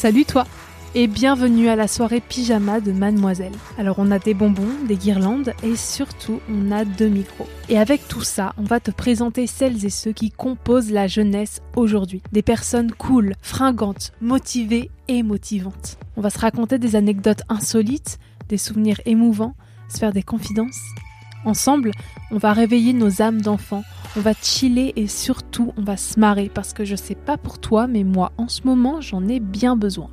Salut toi et bienvenue à la soirée pyjama de Mademoiselle. Alors on a des bonbons, des guirlandes et surtout on a deux micros. Et avec tout ça, on va te présenter celles et ceux qui composent la jeunesse aujourd'hui. Des personnes cool, fringantes, motivées et motivantes. On va se raconter des anecdotes insolites, des souvenirs émouvants, se faire des confidences. Ensemble, on va réveiller nos âmes d'enfants, on va chiller et surtout on va se marrer parce que je sais pas pour toi mais moi en ce moment j'en ai bien besoin.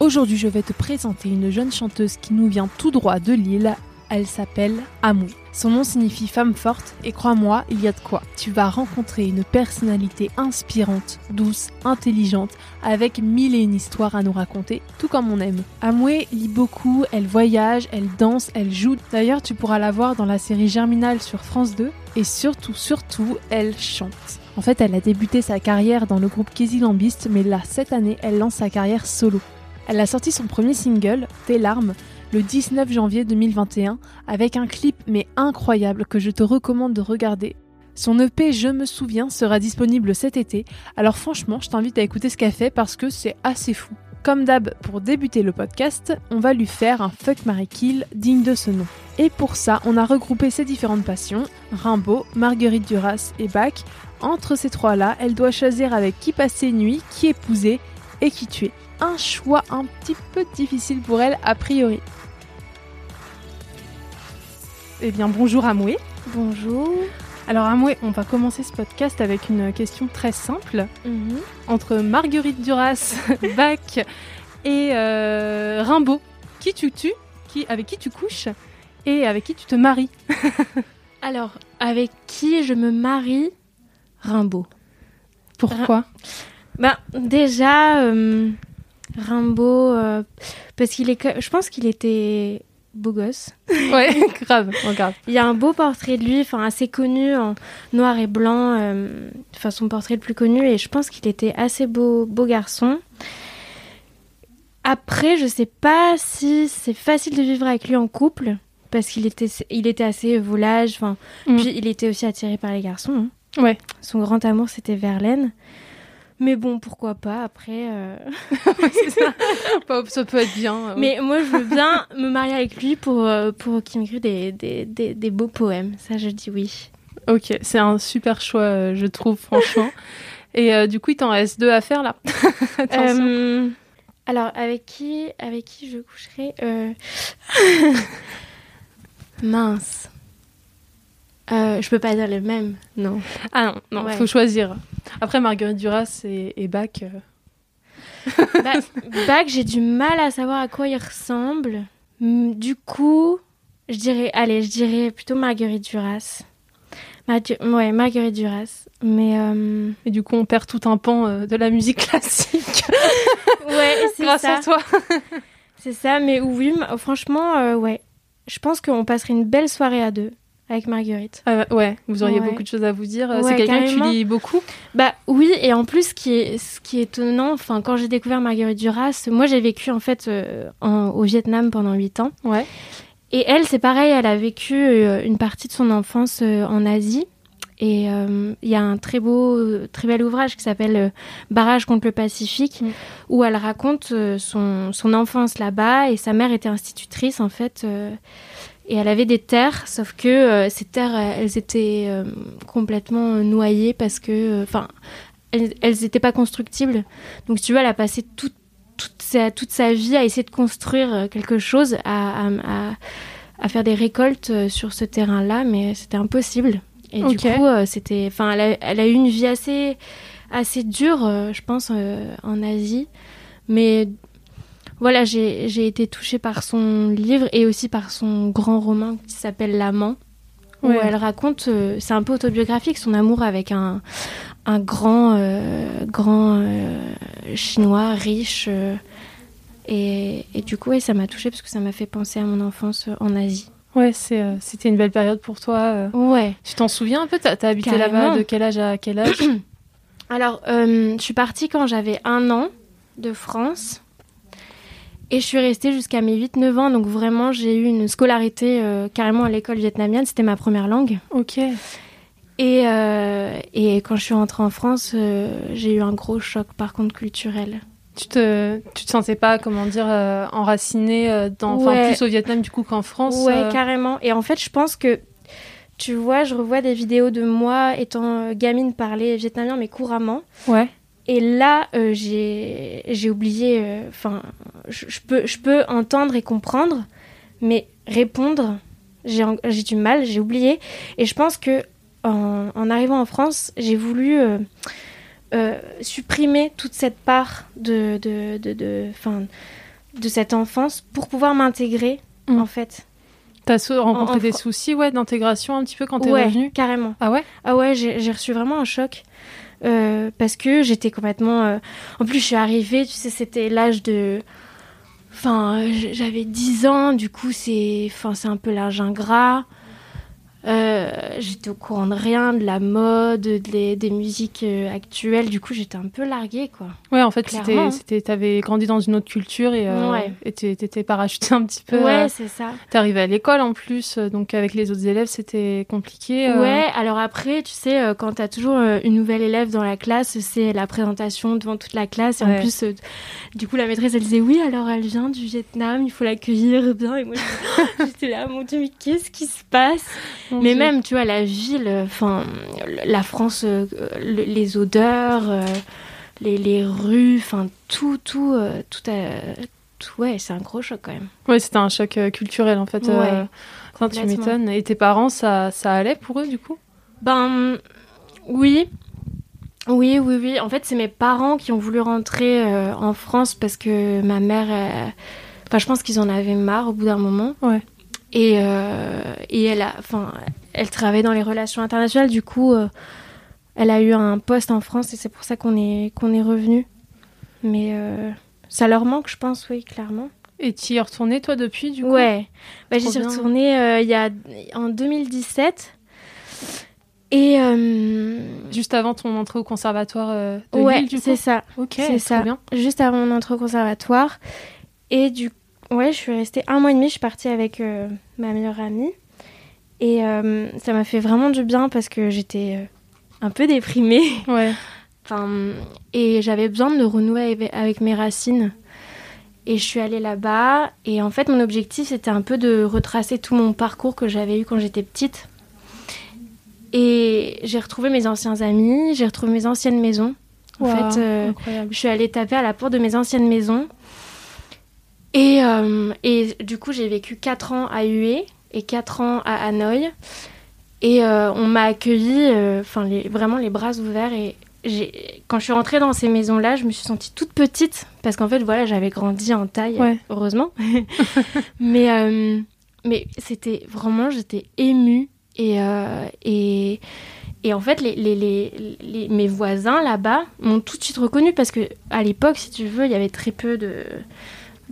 Aujourd'hui, je vais te présenter une jeune chanteuse qui nous vient tout droit de Lille. Elle s'appelle Amou. Son nom signifie femme forte et crois-moi, il y a de quoi. Tu vas rencontrer une personnalité inspirante, douce, intelligente, avec mille et une histoires à nous raconter, tout comme on aime. Amoué lit beaucoup, elle voyage, elle danse, elle joue. D'ailleurs, tu pourras la voir dans la série Germinal sur France 2 et surtout, surtout, elle chante. En fait, elle a débuté sa carrière dans le groupe Kézy Lambiste, mais là, cette année, elle lance sa carrière solo. Elle a sorti son premier single, Tes larmes, le 19 janvier 2021, avec un clip mais incroyable que je te recommande de regarder. Son EP Je me souviens sera disponible cet été, alors franchement je t'invite à écouter ce qu'elle fait parce que c'est assez fou. Comme d'hab, pour débuter le podcast, on va lui faire un Fuck Mary Kill digne de ce nom. Et pour ça, on a regroupé ses différentes passions, Rimbaud, Marguerite Duras et Bach. Entre ces trois-là, elle doit choisir avec qui passer nuit, qui épouser et qui tuer un choix un petit peu difficile pour elle a priori. Eh bien bonjour Amoué. Bonjour. Alors Amoué, on va commencer ce podcast avec une question très simple. Mhm. Entre Marguerite Duras, Bach et euh, Rimbaud, qui tu tues, qui, avec qui tu couches et avec qui tu te maries? Alors, avec qui je me marie? Rimbaud. Pourquoi? Ben, déjà, euh, Rimbaud, euh, parce qu'il est, que- je pense qu'il était beau gosse. Ouais, grave, regarde. Il y a un beau portrait de lui, enfin assez connu en noir et blanc, euh, enfin son portrait le plus connu, et je pense qu'il était assez beau, beau garçon. Après, je sais pas si c'est facile de vivre avec lui en couple, parce qu'il était, il était assez volage, enfin, Mm. puis il était aussi attiré par les garçons. hein. Ouais. Son grand amour, c'était Verlaine. Mais bon, pourquoi pas après. euh. Ça peut être bien. euh, Mais moi, je veux bien me marier avec lui pour, euh, pour qu'il m'écrive des, des, des, des beaux poèmes. Ça, je dis oui. Ok, c'est un super choix, je trouve, franchement. Et euh, du coup, il t'en reste deux à faire là. Euh, alors, avec qui, avec qui je coucherai Mince. Euh, je peux pas dire le même, non. Ah non, non, ouais. faut choisir. Après, Marguerite Duras et, et Bach. euh, Bah, Bach, j'ai du mal à savoir à quoi il ressemble. Du coup, je dirais, allez, je dirais plutôt Marguerite Duras. Margu- ouais, Marguerite Duras. Mais euh, Et du coup, on perd tout un pan euh, de la musique classique ouais, c'est grâce ça. à toi. C'est ça, mais oui, franchement, euh, ouais. Je pense qu'on passerait une belle soirée à deux avec Marguerite. Euh, ouais, vous auriez Ouais. beaucoup de choses à vous dire. Euh, Ouais, c'est quelqu'un que tu lis beaucoup. Bah oui, et en plus, ce qui est, ce qui est étonnant, enfin, quand j'ai découvert Marguerite Duras, moi j'ai vécu en fait euh, en- au Vietnam pendant 8 ans. Ouais. Et elle, c'est pareil, elle a vécu euh, une partie de son enfance en Asie. Et il y a un très beau, très bel ouvrage qui s'appelle Barrage contre le Pacifique, Mm. où elle raconte son, son enfance là-bas. Et sa mère était institutrice, en fait. Et elle avait des terres, sauf que euh, ces terres, euh, elles étaient euh, complètement noyées parce que, enfin, elles, elles étaient pas constructibles. Donc, tu vois, elle a passé toute, toute, sa, toute sa vie à essayer de construire quelque chose, à, à, à- à faire des récoltes sur ce terrain-là, mais c'était impossible. Et du coup, c'était, enfin, elle a, elle a eu une vie assez, assez dure, je pense, en Asie. Mais voilà, j'ai été touchée par son livre et aussi par son grand roman qui s'appelle L'amant, où elle raconte, euh, c'est un peu autobiographique, son amour avec un, un grand, euh, grand euh, chinois riche. et, et du coup, ouais, ça m'a touchée parce que ça m'a fait penser à mon enfance en Asie. Ouais, c'était une belle période pour toi. Ouais. Tu t'en souviens un peu? T'as, habité là-bas de quel âge à quel âge? Alors, euh, je suis partie quand j'avais un an de France. Et je suis restée jusqu'à mes 8-9 ans. Donc vraiment, j'ai eu une scolarité euh, carrément à l'école vietnamienne. C'était ma première langue. Ok. Et, euh, et quand je suis rentrée en France, euh, j'ai eu un gros choc par contre culturel. Tu te, tu te sentais pas, comment dire, enracinée dans, Ouais. plus au Vietnam du coup qu'en France Ouais, carrément. Et en fait, je pense que, tu vois, je revois des vidéos de moi étant gamine parler vietnamien, mais couramment. Ouais. Et là, euh, j'ai oublié. Enfin, je, je peux, je peux entendre et comprendre, mais répondre, j'ai du mal, j'ai oublié. Et je pense que en, en arrivant en France, j'ai voulu euh, euh, supprimer toute cette part de, de, de, de, 'fin, de cette enfance pour pouvoir m'intégrer, Mm. en fait. T'as rencontré en des soucis ouais, d'intégration un petit peu quand t'es ouais, revenue? carrément. Ah ouais? Ah ouais, j'ai reçu vraiment un choc. Euh, parce que j'étais complètement. euh, En plus, je suis arrivée, tu sais, c'était l'âge de. Enfin, euh, j'avais 10 ans, du coup, c'est enfin, un peu l'âge ingrat. Euh, j'étais au courant de rien, de la mode, des, des musiques euh, actuelles. Du coup, j'étais un peu larguée, quoi. Ouais, en fait, c'était, hein. t'avais grandi dans une autre culture et euh, Ouais. t'étais parachutée un petit peu. ouais, c'est ça. T'es arrivée à l'école en plus, donc avec les autres élèves, c'était compliqué. Ouais, alors après, tu sais, quand t'as toujours une nouvelle élève dans la classe, c'est la présentation devant toute la classe. Et Ouais. en plus, du coup, la maîtresse, elle disait Oui, alors elle vient du Vietnam, il faut l'accueillir bien. Et moi, j'étais là, mon Dieu, mais qu'est-ce qui se passe? Mon Mais Dieu. même, tu vois, la ville, enfin, la France, euh, le- les odeurs, euh, les, les rues, enfin, tout, tout, euh, tout, a- tout, ouais, c'est un gros choc quand même. Ouais, c'était un choc euh, culturel en fait. euh, Ouais, enfin, tu m'étonnes. Et tes parents, ça, ça allait pour eux du coup? Ben oui. Oui, oui, oui. En fait, c'est mes parents qui ont voulu rentrer euh, en France parce que ma mère, euh, enfin, je pense qu'ils en avaient marre au bout d'un moment. Ouais. Et, euh, et elle a, elle travaille dans les relations internationales. Du coup, euh, elle a eu un poste en France et c'est pour ça qu'on est qu'on est revenu. Mais euh, ça leur manque, je pense, oui, clairement. Et tu y es retournée toi depuis du coup? Ouais, bah, j'y suis bien. retournée il y a, en 2017. Et Juste avant ton entrée au conservatoire de ouais, Lille du coup? c'est ça, Ok, c'est ça. bien. Juste avant mon entrée au conservatoire. Et du ouais, je suis restée un mois et demi. Je suis partie avec euh, ma meilleure amie. Et euh, ça m'a fait vraiment du bien parce que j'étais euh, un peu déprimée. Ouais. Enfin, et j'avais besoin de renouer avec, mes racines. Et je suis allée là-bas. Et en fait, mon objectif, c'était un peu de retracer tout mon parcours que j'avais eu quand j'étais petite. Et j'ai retrouvé mes anciens amis, j'ai retrouvé mes anciennes maisons. En Waouh, fait, euh, je suis allée taper à la porte de mes anciennes maisons. Et, euh, et du coup, j'ai vécu 4 ans à Hue et 4 ans à Hanoï. Et euh, on m'a accueilli, euh, enfin, les- vraiment les bras ouverts. Et quand je suis rentrée dans ces maisons-là, je me suis sentie toute petite. Parce qu'en fait, voilà, j'avais grandi en taille, Ouais. heureusement. mais mais c'était vraiment, j'étais émue. Et, et, et en fait, les, les, les, les- mes voisins là-bas m'ont tout de suite reconnue parce que à l'époque, si tu veux, il y avait très peu de,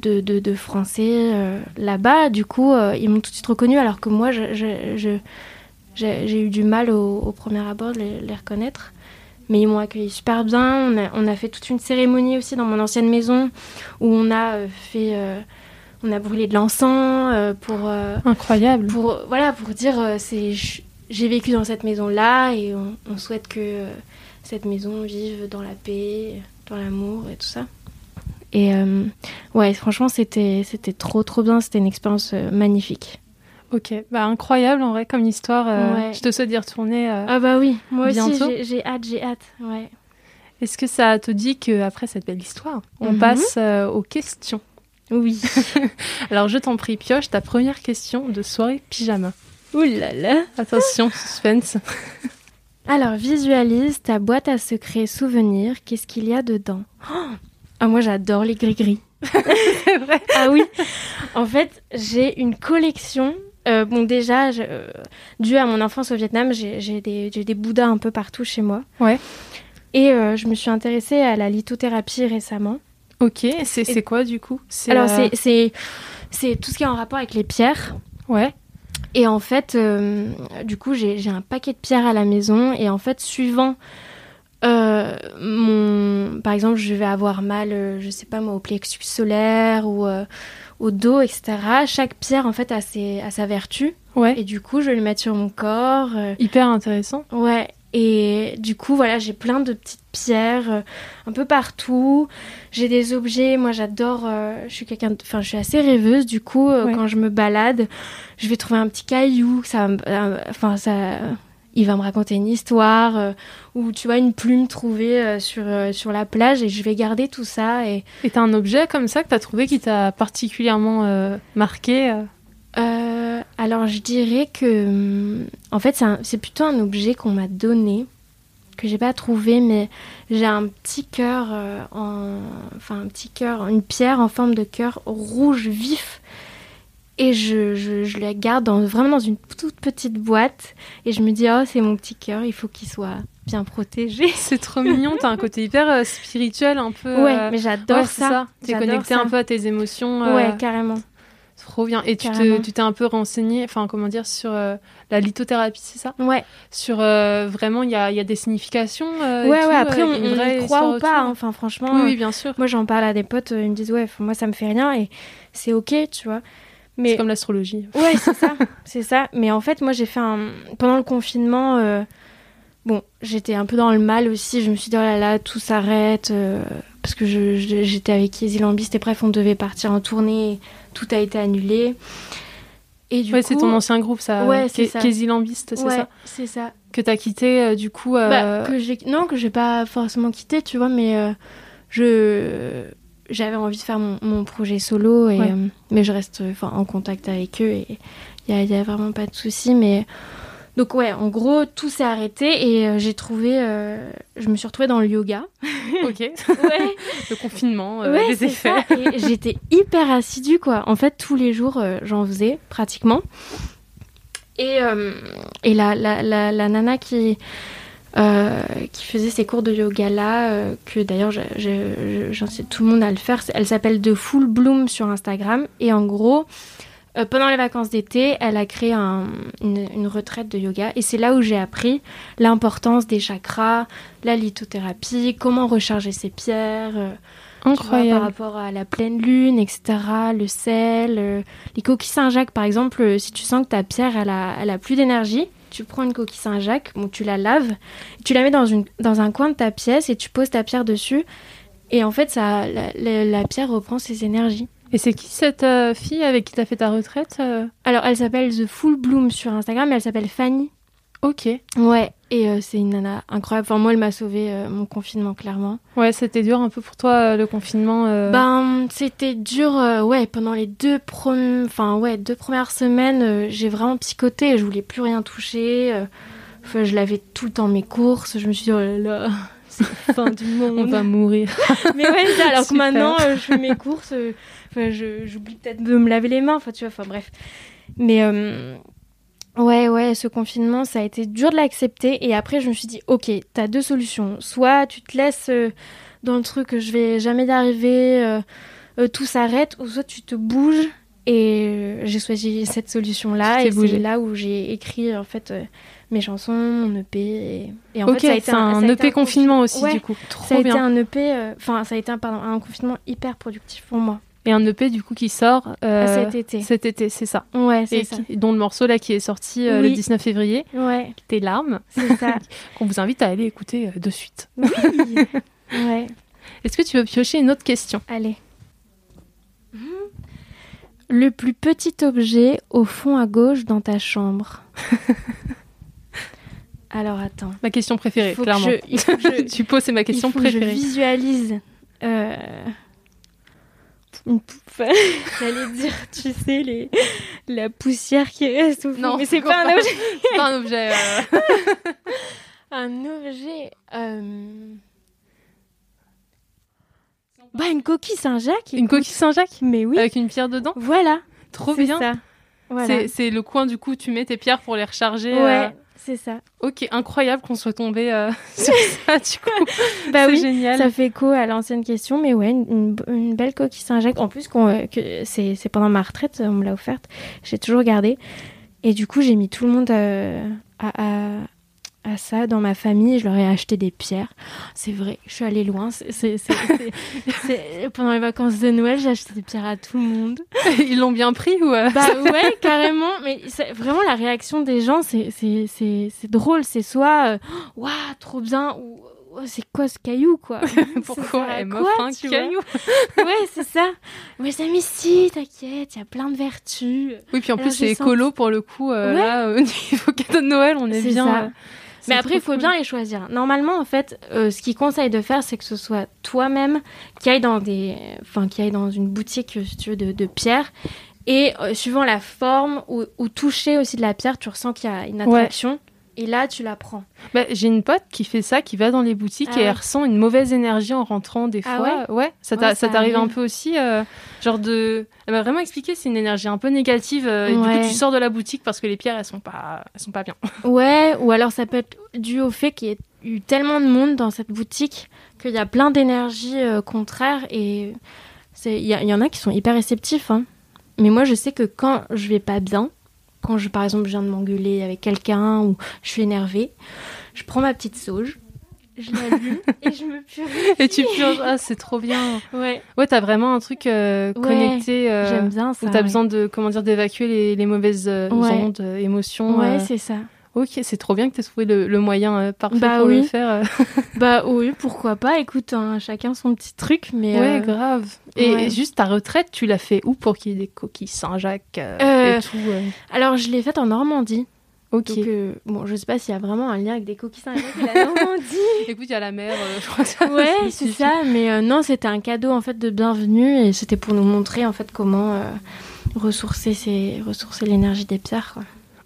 de, de, de Français euh, là-bas. Du coup, euh, ils m'ont tout de suite reconnue alors que moi, j'ai eu du mal au, au premier abord de les, les reconnaître. Mais ils m'ont accueilli super bien. On a, on a fait toute une cérémonie aussi dans mon ancienne maison où on a euh, fait. euh, on a brûlé de l'encens pour. Incroyable. pour voilà pour dire c'est j'ai vécu dans cette maison là et on, on souhaite que cette maison vive dans la paix dans l'amour et tout ça et euh, ouais franchement c'était c'était trop trop bien c'était une expérience euh, magnifique Ok, bah incroyable en vrai comme histoire. euh, Ouais. Je te souhaite d'y retourner. ah bah oui moi aussi Bientôt. j'ai- j'ai hâte j'ai hâte ouais Est-ce que ça te dit qu'après cette belle histoire, on Mhm. passe aux questions? Oui. Alors je t'en prie, pioche ta première question de soirée pyjama. Ouh là là. Attention, suspense. Alors, visualise ta boîte à secrets souvenirs. Qu'est-ce qu'il y a dedans? Oh Ah, moi, j'adore les gris-gris. C'est vrai. Ah oui. En fait, j'ai une collection. Euh, bon, déjà, je- euh, dû à mon enfance au Vietnam, j'ai des, des bouddhas un peu partout chez moi. Ouais. Et euh, je me suis intéressée à la lithothérapie récemment. Ok, c'est quoi du coup? Alors, c'est- tout ce qui est en rapport avec les pierres. Ouais. Et en fait, du coup, j'ai j'ai un paquet de pierres à la maison. Et en fait, suivant euh, mon. Par exemple, je vais avoir mal, euh, je sais pas moi, au plexus solaire ou euh, au dos, etc. Chaque pierre, en fait, a, ses, a sa vertu. Ouais. Et du coup, je vais le mettre sur mon corps. Hyper intéressant. Ouais. Et du coup, voilà, j'ai plein de petites pierres un peu partout. J'ai des objets. Moi, j'adore. je suis quelqu'un. de- Enfin, je suis assez rêveuse. Du coup, Ouais. quand je me balade, je vais trouver un petit caillou. Ça, enfin, ça. Il va me raconter une histoire euh, ou tu vois une plume trouvée euh, sur euh, sur la plage et je vais garder tout ça et t'as un objet comme ça que t'as trouvé qui t'a particulièrement euh, marqué alors je dirais que hum, en fait c'est plutôt un objet qu'on m'a donné que j'ai pas trouvé mais j'ai un petit cœur en enfin un petit cœur une pierre en forme de cœur rouge vif et je, je, je la garde dans, vraiment dans une toute petite boîte et je me dis oh c'est mon petit cœur il faut qu'il soit bien protégé C'est trop mignon, t'as un côté hyper euh, spirituel, un peu. ouais euh, mais j'adore ouais, c'est ça, T'es connecté ça. un peu à tes émotions. euh, ouais carrément Trop bien. Et tu te- Carrément. tu t'es un peu renseigné, enfin, comment dire, sur euh, la lithothérapie, c'est ça? Ouais Sur vraiment, il y a, y a des significations ouais tout, ouais après on, on y croit ou pas hein. enfin franchement Oui, oui, bien sûr. Moi, j'en parle à des potes, ils me disent ouais, moi ça me fait rien et c'est ok, tu vois. Mais C'est comme l'astrologie. ouais, c'est ça, c'est ça. Mais en fait, moi j'ai fait un pendant le confinement. euh, Bon, j'étais un peu dans le mal aussi. Je me suis dit oh là là, tout s'arrête euh, parce que je- je- j'étais avec Easy Lambiste et bref, on devait partir en tournée. Tout a été annulé. Et du ouais, c'est ton ancien groupe, ça. Ouais, c'est ça. Kézy Lambiste, c'est ouais, ça c'est ça. Que t'as quitté, euh, du coup. Bah, que j'ai non que j'ai pas forcément quitté tu vois mais je j'avais envie de faire mon, mon projet solo et Ouais. euh, mais je reste en contact avec eux et il y a, vraiment pas de souci mais donc ouais en gros tout s'est arrêté et euh, j'ai trouvé euh, je me suis retrouvée dans le yoga Ok. ouais le confinement, euh, ouais les effets. j'étais hyper assidue quoi en fait tous les jours j'en faisais pratiquement et et la, la, la, la nana qui euh, qui faisait ces cours de yoga là euh, que d'ailleurs j'incite tout le monde à le faire elle s'appelle The Full Bloom sur Instagram et en gros euh, pendant les vacances d'été, elle a créé un- une, une retraite de yoga et c'est là où j'ai appris l'importance des chakras, la lithothérapie, comment recharger ses pierres, tu vois, par Incroyable. rapport à la pleine lune, etc., le sel, les coquilles Saint-Jacques, par exemple, si tu sens que ta pierre, elle a, elle a plus d'énergie, tu prends une coquille Saint-Jacques, bon, tu la laves, tu la mets dans, une, dans un coin de ta pièce et tu poses ta pierre dessus. Et en fait, ça, la, la- la pierre reprend ses énergies. Et c'est qui cette euh, fille avec qui t'as fait ta retraite euh? Alors, elle s'appelle The Full Bloom sur Instagram, elle s'appelle Fanny. Ok. Ouais, et euh, c'est une nana incroyable. Enfin, moi, elle m'a sauvé euh, mon confinement, clairement. Ouais, c'était dur un peu pour toi euh, le confinement. Ben, c'était dur, ouais, pendant les deux, enfin, ouais, deux premières semaines, j'ai vraiment psychoté, je voulais plus rien toucher. Enfin, je lavais tout le temps mes courses, je me suis dit, oh là là, c'est la fin du monde. On va mourir. Mais ouais, alors que maintenant, je fais mes courses, j'oublie peut-être de me laver les mains, enfin, tu vois, enfin, bref. Mais, ouais, ouais, ce confinement, ça a été dur de l'accepter. Et après, je me suis dit, ok, t'as deux solutions. Soit tu te laisses euh, dans le truc, je vais jamais y arriver, euh, euh, tout s'arrête, ou soit tu te bouges. Et j'ai choisi cette solution-là. Et c'est là où j'ai écrit, en fait, mes chansons, mon EP. Et, et en fait, ça a été un, ça a été EP un confinement aussi Ouais, du coup. ça a Trop été un EP, enfin ça a été un, pardon, un confinement hyper productif pour moi. Et un EP du coup qui sort euh, cet été. cet été, c'est ça. Ouais, c'est ça. qui- dont le morceau là qui est sorti euh, le Oui. 19 février, Ouais, Tes larmes, c'est ça. qu'on vous invite à aller écouter euh, de suite. oui. Ouais, Est-ce que tu veux piocher une autre question? Allez. Le plus petit objet au fond à gauche dans ta chambre. Alors attends. Ma question préférée, Il que clairement. je- il faut que je- tu poses, c'est ma Il question faut que je préférée. visualise. euh, une poupe. J'allais dire, tu sais, les... la poussière qui reste au fond. Non, mais c'est pas un objet. C'est pas un objet. euh, Un objet. euh, Bah, une coquille Saint-Jacques. Une coquille Saint-Jacques Mais oui. avec une pierre dedans. Voilà. Trop c'est bien. ça. Voilà. C'est- C'est le coin du coup, tu mets tes pierres pour les recharger. Ouais, euh, c'est ça. Ok, incroyable qu'on soit tombé euh, sur ça du coup. Bah c'est oui. génial. Ça fait écho à l'ancienne question, mais ouais, une, belle coquille Saint-Jacques. En plus, qu'on, euh, que c'est, c'est pendant ma retraite, on me l'a offerte. J'ai toujours gardé. Et du coup, j'ai mis tout le monde euh, à, à- à ça dans ma famille. Je leur ai acheté des pierres. C'est vrai, je suis allée loin. C'est, pendant les vacances de Noël, j'ai acheté des pierres à tout le monde. Ils l'ont bien pris ou euh, Bah ouais, carrément. Mais vraiment la réaction des gens, c'est c'est drôle. C'est soit euh, waouh trop bien ou Oh, c'est quoi ce caillou quoi? Pourquoi elle quoi, m'offre un caillou? Ouais c'est ça. Mais ça mais si t'inquiète, il y a plein de vertus. Oui, puis en Alors, plus c'est écolo pour le coup. euh, Ouais. Là, au niveau cadeau de Noël, on est, bien. ça. Mais après il faut cool. bien les choisir. Normalement en fait, euh, ce qu'ils conseillent de faire, c'est que ce soit toi-même qui aille dans des, enfin qui aille dans une boutique si tu veux de, de pierres. Et euh, suivant la forme ou, ou toucher aussi de la pierre, tu ressens qu'il y a une Ouais. Et là, tu la prends. Bah, J'ai une pote qui fait ça, qui va dans les boutiques Ah et elle ouais. ressent une mauvaise énergie en rentrant des Ah fois. ouais, ça Ouais, ça t'arrive un peu aussi, euh, genre de. Elle m'a vraiment expliqué, c'est une énergie un peu négative. euh, et du coup, tu sors de la boutique parce que les pierres, elles sont pas, elles sont pas bien. Ouais, ou alors ça peut être dû au fait qu'il y ait eu tellement de monde dans cette boutique qu'il y a plein d'énergies euh, contraires et c'est- il y, a- il y en a qui sont hyper réceptifs. hein. Mais moi, je sais que quand je vais pas bien, quand je, par exemple, je viens de m'engueuler avec quelqu'un ou je suis énervée, je prends ma petite sauge, je l'allume et je me purifie. Et tu purges, ah, c'est trop bien. Ouais, Ouais, t'as vraiment un truc euh, connecté. euh, j'aime bien ça. Où t'as ouais. besoin de, comment dire, d'évacuer les, les mauvaises euh, Ouais. ondes, euh, émotions. Ouais, c'est ça. Ok, c'est trop bien que t'aies trouvé le, le moyen euh, parfait Bah pour le faire. euh. Bah oui, pourquoi pas. Écoute, hein, chacun son petit truc, mais. Ouais, euh, grave. Et ouais. juste ta retraite, tu l'as fait où pour qu'il y ait des coquilles Saint-Jacques euh, et tout Alors, je l'ai faite en Normandie. Ok. Donc, euh, bon, je sais pas s'il y a vraiment un lien avec des coquilles Saint-Jacques et la Normandie. Écoute, il y a la mer, euh, je crois que ça ouais, c'est ça. Mais euh, non, c'était un cadeau en fait de bienvenue et c'était pour nous montrer en fait comment ressourcer l'énergie des pierres. Quoi.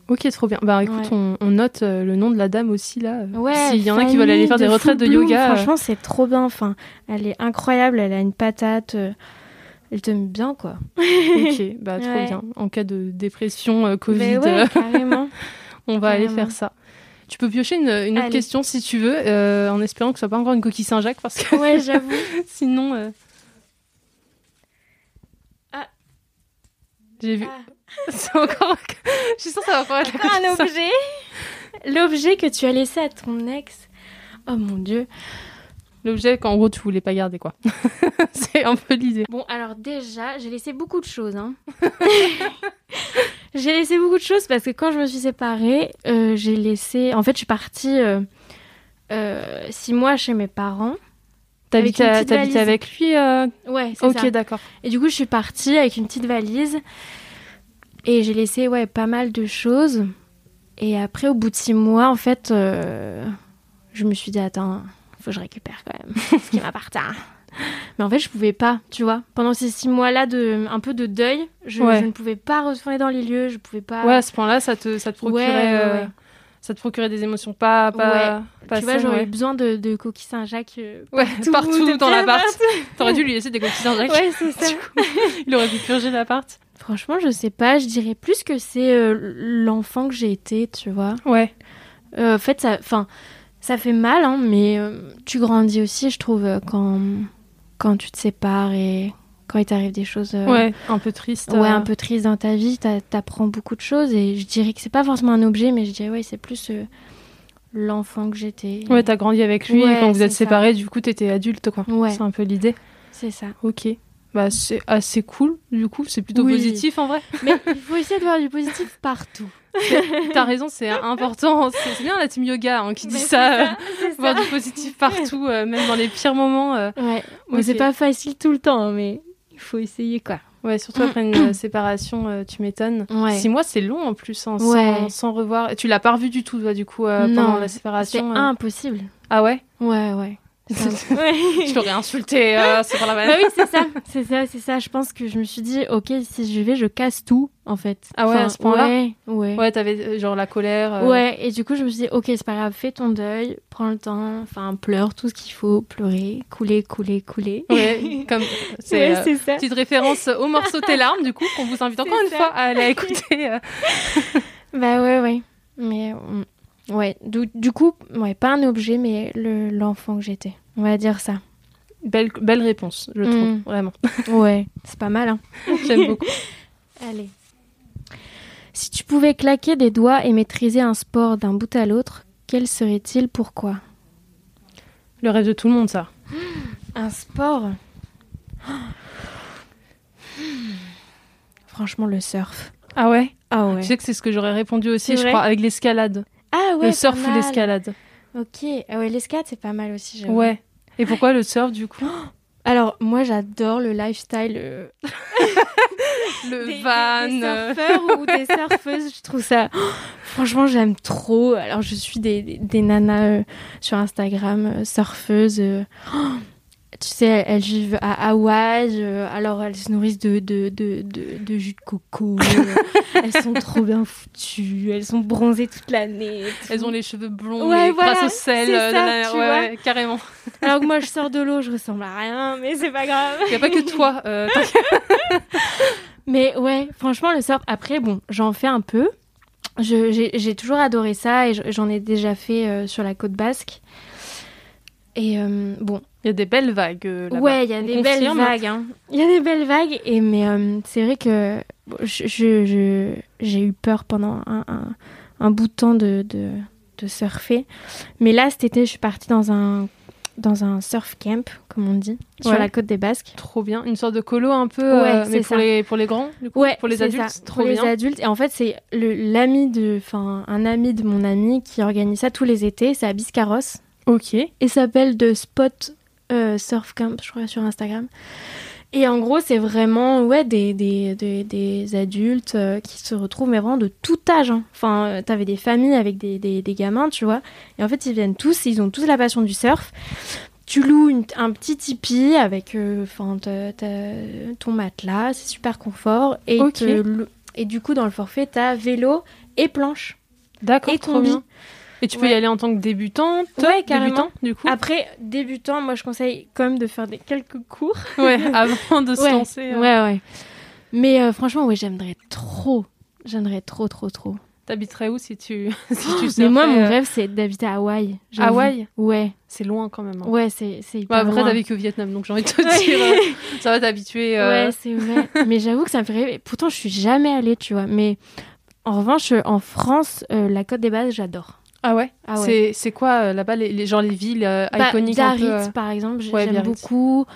Ok, trop bien. Bah écoute, Ouais. on, on note euh, le nom de la dame aussi là. Ouais. S'il y en a qui veulent aller faire des de retraites de yoga. euh, Franchement, c'est trop bien. Enfin, elle est incroyable. Elle a une patate. euh, Elle te met bien quoi. ok, bah trop Ouais. bien. En cas de dépression, euh, Covid, Mais ouais, euh, carrément. on va aller faire ça. Tu peux piocher une, une autre Allez. question si tu veux, euh, en espérant que ce soit pas encore une coquille Saint-Jacques parce que ouais, j'avoue. sinon. euh, Ah. J'ai vu. Ah. C'est encore. Je suis sûre que ça va encore être Encore un objet. L'objet que tu as laissé à ton ex. Oh mon dieu. L'objet qu'en gros tu voulais pas garder quoi. c'est un peu l'idée. Bon, alors déjà, j'ai laissé beaucoup de choses. Hein. j'ai laissé beaucoup de choses parce que quand je me suis séparée, euh, j'ai laissé. En fait, je suis partie euh, euh, six mois chez mes parents. Avec t'habitais valise. avec lui Ouais, c'est Ok, d'accord. Et du coup, je suis partie avec une petite valise et j'ai laissé ouais pas mal de choses. Et après, au bout de six mois, en fait, euh, je me suis dit attends, faut que je récupère quand même ce qui m'appartient. Mais en fait, je pouvais pas, tu vois. Pendant ces six mois-là de un peu de deuil, je, Ouais. je ne pouvais pas retourner dans les lieux, je pouvais pas. Ouais, à ce point-là, ça te, ça te procurait, Ouais, euh, ça te procurait des émotions pas, pas, pas tu vois, j'aurais eu besoin de, de coquilles Saint-Jacques euh, partout, de dans l'appart. partout. T'aurais dû lui laisser des coquilles Saint-Jacques. Ouais, c'est ça. Coup, il aurait pu purger l'appart. Franchement, je sais pas. Je dirais plus que c'est euh, l'enfant que j'ai été, tu vois. Ouais. Euh, en fait, ça, ça fait mal, hein, mais euh, tu grandis aussi, je trouve, quand, quand tu te sépares et quand il t'arrive des choses Ouais, un peu triste. ouais, un peu tristes dans ta vie, t'a- t'apprends beaucoup de choses. Et je dirais que c'est pas forcément un objet, mais je dirais, ouais, c'est plus l'enfant que j'étais. Ouais, t'as grandi avec lui et Ouais, quand vous êtes ça. séparés, du coup, t'étais adulte, quoi. Ouais. C'est un peu l'idée. C'est ça. Ok. Bah, c'est assez cool, du coup. C'est plutôt Oui. positif, en vrai. Mais il faut essayer de voir du positif partout. T'as raison, c'est important. C'est c'est bien la team yoga hein, qui dit Mais ça. c'est euh, c'est voir ça. du positif partout, euh, même dans les pires moments. euh. Ouais, mais Ok. c'est pas facile tout le temps, hein, mais il faut essayer quoi. Ouais, surtout après une euh, séparation, euh, tu m'étonnes. Ouais. Six mois, c'est long en plus, hein, Ouais. sans, sans revoir. Et Tu l'as pas revu du tout, toi, du coup, Non, pendant la C'est séparation. euh. impossible. Ah ouais? Ouais, ouais. C'est Je l'aurais insulté, euh, c'est pas la Bah peine. oui, c'est ça, c'est ça, c'est ça. Je pense que je me suis dit, ok, si je vais, je casse tout, en fait. Ah ouais, à ce point-là Ouais, ouais. Ouais, t'avais euh, genre la colère. euh, Ouais, et du coup, je me suis dit, ok, c'est pas grave, fais ton deuil, prends le temps, enfin, pleure tout ce qu'il faut, pleurer, couler, couler, couler. Ouais, comme c'est Ouais, euh, c'est ça. petite référence au morceau Tes larmes, du coup, qu'on vous invite encore C'est une ça. fois à aller écouter. euh. Bah ouais, ouais. Mais, mm, ouais, du, du coup, ouais, pas un objet, mais le- l'enfant que j'étais. On va dire ça. Belle, belle réponse, je trouve, Mm. vraiment. Ouais, c'est pas mal, hein. J'aime beaucoup. Allez. Si tu pouvais claquer des doigts et maîtriser un sport d'un bout à l'autre, quel serait-il Pourquoi? Le rêve de tout le monde, ça. Un sport? Franchement, le surf. Ah ouais? Ah ouais. Tu sais que c'est ce que j'aurais répondu aussi, je crois, avec l'escalade. Ah ouais. le surf ou l'escalade. Ok. Ah ouais, l'escalade, c'est pas mal aussi. Ouais. Et pourquoi le surf, du coup? Alors, moi, j'adore le lifestyle euh, Le des, van. des surfeurs ou des surfeuses. Je trouve ça. Franchement, j'aime trop. Alors, je suis des, des, des nanas euh, sur Instagram, euh, surfeuses. Tu sais, elles, elles vivent à Hawaï, euh, alors elles se nourrissent de, de, de, de, de jus de coco. euh, elles sont trop bien foutues, elles sont bronzées toute l'année. Elles ont les cheveux blonds Ouais, voilà, grâce au sel. euh, tu ouais, vois. ouais, carrément. Alors que moi, je sors de l'eau, je ressemble à rien, mais c'est pas grave. Il n'y a pas que toi. euh. Mais ouais, franchement, le surf, après, bon, j'en fais un peu. Je- J'ai toujours adoré ça et j'en ai déjà fait sur la côte basque. Et euh, bon, Il y a des belles vagues euh, là-bas. ouais, il y a des belles vagues. hein. Il y a des belles vagues, et, mais euh, c'est vrai que bon, je- je- je- j'ai eu peur pendant un, un- un bout de temps de, de, de surfer. Mais là, cet été, je suis partie dans un, dans un surf camp, comme on dit, sur la côte des Basques. Trop bien. Une sorte de colo un peu, Ouais, euh, mais pour ça. les, pour les grands, du coup Ouais, Pour les adultes, ça, trop pour bien. les adultes. Et en fait, c'est l'ami de, enfin, un ami de mon ami qui organise ça tous les étés. C'est à Biscarros. Ok. Et s'appelle The Spot euh, Surf Camp, je crois, sur Instagram. Et en gros, c'est vraiment ouais, des, des, des, des adultes euh, qui se retrouvent, mais vraiment de tout âge. hein. Enfin, euh, t'avais des familles avec des, des, des gamins, tu vois. Et en fait, ils viennent tous, ils ont tous la passion du surf. Tu loues une- un petit tipi avec euh, enfin, ton matelas, c'est super confort. Et, te et du coup, dans le forfait, t'as vélo et planche. D'accord, Et trop combi. bien. Et tu peux Ouais. y aller en tant que débutante Ouais, carrément. Débutant, du coup Après, débutant, moi, je conseille quand même de faire des, quelques cours. Ouais, avant de se ouais, lancer. euh. Ouais, ouais. Mais euh, franchement, ouais, j'aimerais trop. J'aimerais trop, trop, trop. T'habiterais où si tu, si tu Mais moi, mon euh, rêve, c'est d'habiter à Hawaï. Hawaï? Ouais, C'est loin quand même. hein. ouais, c'est c'est Bah, hyper après, t'as vécu au Vietnam, donc j'ai envie de te Ouais. dire, euh, ça va t'habituer. Ouais, c'est vrai. Mais j'avoue que ça me fait rêver. Pourtant, je suis jamais allée, tu vois. Mais en revanche, en France, la Côte des Bases, j'adore. Ah ouais, Ah ouais. C'est- C'est quoi euh, là-bas, les, les- genre les villes euh, Bah, iconiques un peu, Biarritz, euh, par exemple, ouais, j'aime Biarritz. beaucoup.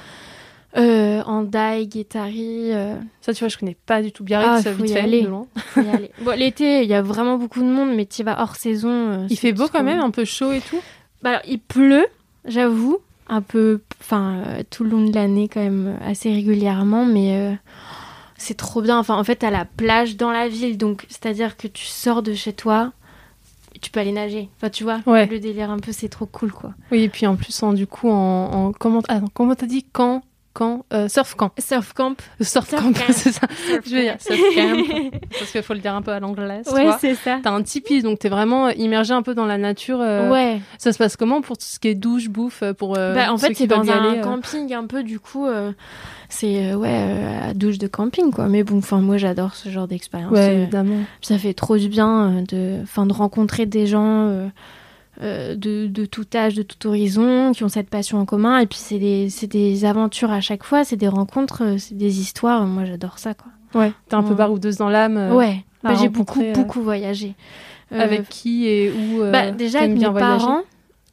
Euh, Andai, Guétari, euh, Ça, tu vois, je connais pas du tout Biarritz, Ah, ça faut vite y fait, aller. de loin. Bon, l'été, il y a vraiment beaucoup de monde, mais tu vas hors saison. Il fait beau quand même, un peu chaud et tout. Bah, alors, il pleut, j'avoue, un peu, enfin, tout le long de l'année quand même, assez régulièrement, mais c'est trop bien. Enfin, en fait, t'as la plage dans la ville, donc c'est-à-dire que tu sors de chez toi, tu peux aller nager. Enfin, tu vois, Ouais. le délire un peu, c'est trop cool, quoi. Oui, et puis en plus, en, du coup, en, en comment t'as dit quand, quand, euh, surf camp, Surf camp. surf Surf camp, c'est ça. Surf Je veux dire camp. surf camp, parce qu'il faut le dire un peu à l'anglaise. tu Ouais, c'est ça. T'as un tipi, donc t'es vraiment immergé un peu dans la nature. euh, Ouais. Ça se passe comment pour tout ce qui est douche, bouffe, euh, pour euh, Bah, en fait, c'est dans un aller, camping un peu, du coup, c'est ouais, à douche de camping, quoi. Mais bon, enfin, moi, j'adore ce genre d'expérience. Ouais, évidemment. ça fait trop du bien de, enfin, de rencontrer des gens de, de tout âge, de tout horizon, qui ont cette passion en commun. Et puis, c'est des, c'est des aventures à chaque fois, c'est des rencontres, euh, c'est des histoires. Moi, j'adore ça, quoi. Ouais, t'es un peu baroudeuse dans l'âme. euh, ouais, Bah, j'ai beaucoup, euh, beaucoup voyagé. Euh, Avec qui et où euh, bah, déjà, avec mes parents.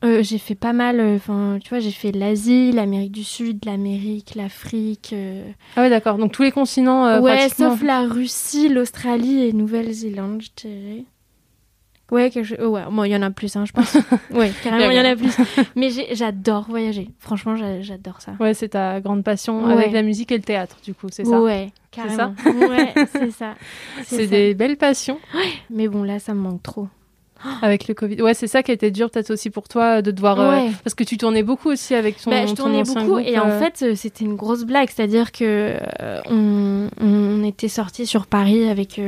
euh, j'ai fait pas mal, euh, enfin, tu vois, j'ai fait l'Asie, l'Amérique du Sud, l'Amérique, l'Afrique. euh, Ah ouais, d'accord. Donc tous les continents. euh, ouais, pratiquement. sauf la Russie, l'Australie et Nouvelle-Zélande, je dirais. Ouais, quelque chose- ouais, bon, il y en a plus, hein, je pense. ouais, carrément, il y en a plus. Mais j'adore voyager. Franchement, j'a- j'adore ça. Ouais, c'est ta grande passion Ouais. avec la musique et le théâtre, du coup, c'est ça? Ouais, C'est carrément. ouais, c'est ça. C'est ça. des belles passions Mais bon, là, ça me manque trop. avec le Covid. Ouais, c'est ça qui a été dur peut-être aussi pour toi de devoir... euh, Ouais. Parce que tu tournais beaucoup aussi avec ton Bah, je ton tournais beaucoup groupe, et en euh, fait euh, c'était une grosse blague, c'est-à-dire que euh, on, on était sortis sur Paris avec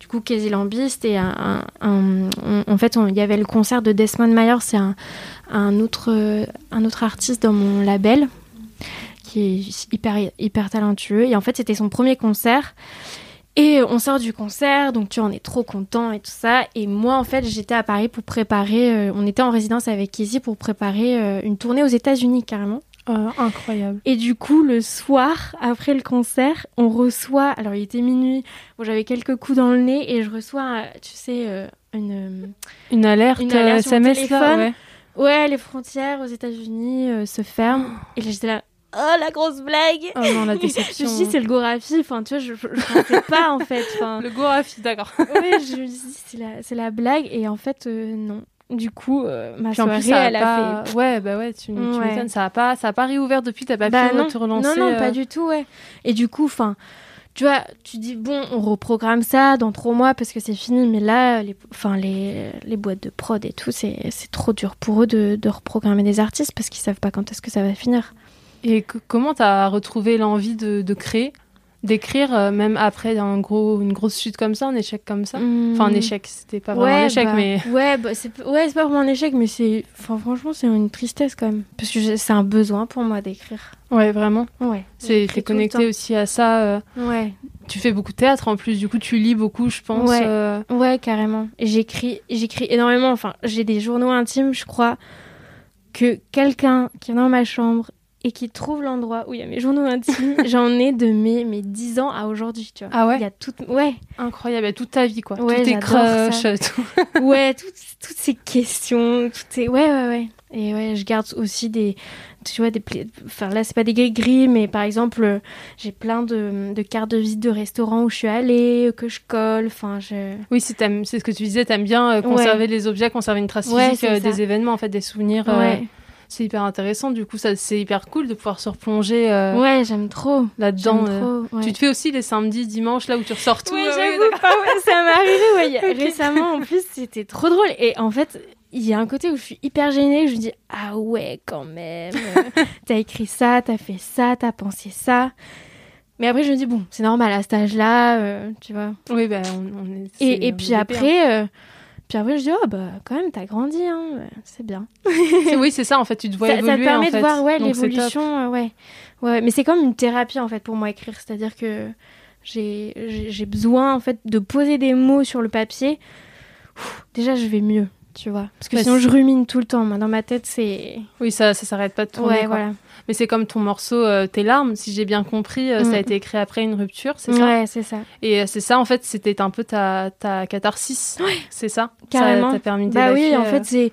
du coup Casey Lambist et un, un- un- on- en fait il y avait le concert de Desmond Mayer, c'est un, un autre un autre artiste dans mon label qui est hyper hyper talentueux et en fait c'était son premier concert. Et on sort du concert, donc tu en es trop content et tout ça. Et moi, en fait, j'étais à Paris pour préparer. euh, on était en résidence avec Casey pour préparer euh, une tournée aux États-Unis carrément. euh, incroyable. Et du coup, le soir, après le concert, on reçoit. Alors, il était minuit. Bon, j'avais quelques coups dans le nez et je reçois, tu sais, une. Une alerte, Une alerte SMS là ouais. Ouais, les frontières aux États-Unis se ferment. Et là, j'étais là. Oh, la grosse blague! Oh non, la Je déception. suis dit, c'est le Gorafi. Enfin, tu vois, je, je, je pensais pas, en fait. Enfin, Le Gorafi, d'accord. ouais, je me dit, c'est la, c'est la blague. Et en fait, euh, non. Du coup, euh, ma soirée, plus, elle a pas... fait. Ouais, bah ouais, tu, tu Ouais. m'étonnes. Ça a pas, ça a pas réouvert depuis, t'as pas Bah pu non. te relancer. Non, non, euh, pas du tout, ouais. Et du coup, enfin, tu vois, tu dis, bon, on reprogramme ça dans trois mois parce que c'est fini, mais là, les, enfin, les, les boîtes de prod et tout, c'est c'est trop dur pour eux de, de reprogrammer des artistes parce qu'ils savent pas quand est-ce que ça va finir. Et que- comment t'as retrouvé l'envie de, de créer, d'écrire, euh, même après un gros, une grosse chute comme ça, un échec comme ça? Enfin, un échec, c'était pas vraiment un échec, bah, mais. Ouais, bah, c'est ouais, c'est pas vraiment un échec, mais c'est. Enfin, franchement, c'est une tristesse quand même. Parce que c'est un besoin pour moi d'écrire. Ouais, vraiment. Ouais. C'est, t'es connecté aussi à ça. euh. Ouais. Tu fais beaucoup de théâtre en plus, du coup, tu lis beaucoup, je pense. Ouais. euh, Ouais, carrément. J'écris, j'écris énormément. Enfin, j'ai des journaux intimes, je crois, que quelqu'un qui est dans ma chambre et qui trouve l'endroit où il y a mes journaux intimes, j'en ai de mes, mes 10 ans à aujourd'hui, tu vois. Ah ouais Il y a tout... Ouais, Incroyable, et toute ta vie, quoi. Ouais, Tous tes crushs, ça. tout. ouais, toutes, toutes ces questions, toutes ces... Ouais, ouais, ouais. Et ouais, je garde aussi des... Tu vois, des... pla- Enfin, là, c'est pas des gris-gris, mais par exemple, euh, j'ai plein de, de cartes de visite de restaurants où je suis allée, euh, que je colle, enfin, je... Oui, c'est, ce que tu disais, t'aimes bien euh, conserver les objets, conserver une trace Ouais, physique euh, des événements, en fait, des souvenirs. euh, Ouais, c'est hyper intéressant, du coup, ça, c'est hyper cool de pouvoir se replonger euh, ouais j'aime trop. là-dedans. Euh. ouais. Tu te fais aussi les samedis, dimanches, là où tu ressors tout. Oui, j'avoue, ouais, ça m'est arrivé ouais, récemment. En plus, c'était trop drôle. Et en fait, il y a un côté où je suis hyper gênée. Je me dis, ah ouais, quand même. t'as écrit ça, t'as fait ça, t'as pensé ça. Mais après, je me dis, bon, c'est normal à cet âge-là, euh, tu vois. Oui, ben, on, on est. Et, et on puis est après, euh, puis après, je dis, oh, bah, quand même, t'as grandi, hein. C'est bien. oui, c'est ça, en fait, tu te vois ça, ça évoluer. te permet en fait. de voir, ouais, l'évolution, euh, ouais. ouais. Mais c'est comme une thérapie, en fait, pour moi, écrire. C'est-à-dire que j'ai besoin, en fait, de poser des mots sur le papier. Déjà, je vais mieux, tu vois. Parce que Bah, sinon, je rumine tout le temps. Moi, dans ma tête, c'est... Oui, ça, ça s'arrête pas de tourner. Ouais, quoi. voilà. Mais c'est comme ton morceau euh, Tes larmes, si j'ai bien compris, euh, ça Mm. a été écrit après une rupture, c'est ça? Ouais, c'est ça. Et euh, c'est ça, en fait, c'était un peu ta, ta catharsis. C'est ça? Carrément. Ça t'a permis Bah oui, en fait, c'est...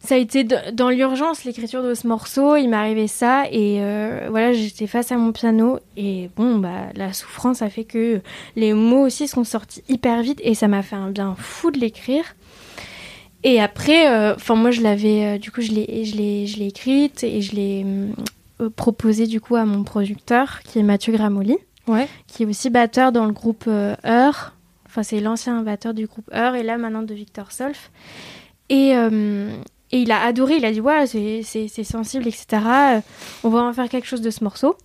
Ça a été dans l'urgence, l'écriture de ce morceau. Il m'est arrivé ça. Et voilà, j'étais face à mon piano. Et bon, bah, la souffrance a fait que les mots aussi sont sortis hyper vite. Et ça m'a fait un bien fou de l'écrire. Et après, euh, enfin, moi, je l'avais. euh, du coup, je l'ai, je, l'ai, je l'ai écrite et je l'ai euh, proposée, du coup, à mon producteur, qui est Mathieu Gramoli, Ouais. qui est aussi batteur dans le groupe Heure. Enfin, c'est l'ancien batteur du groupe Heure et là, maintenant, de Victor Solf. Et, euh, et il a adoré, il a dit ouais, c'est, c'est, c'est sensible, etc. On va en faire quelque chose de ce morceau.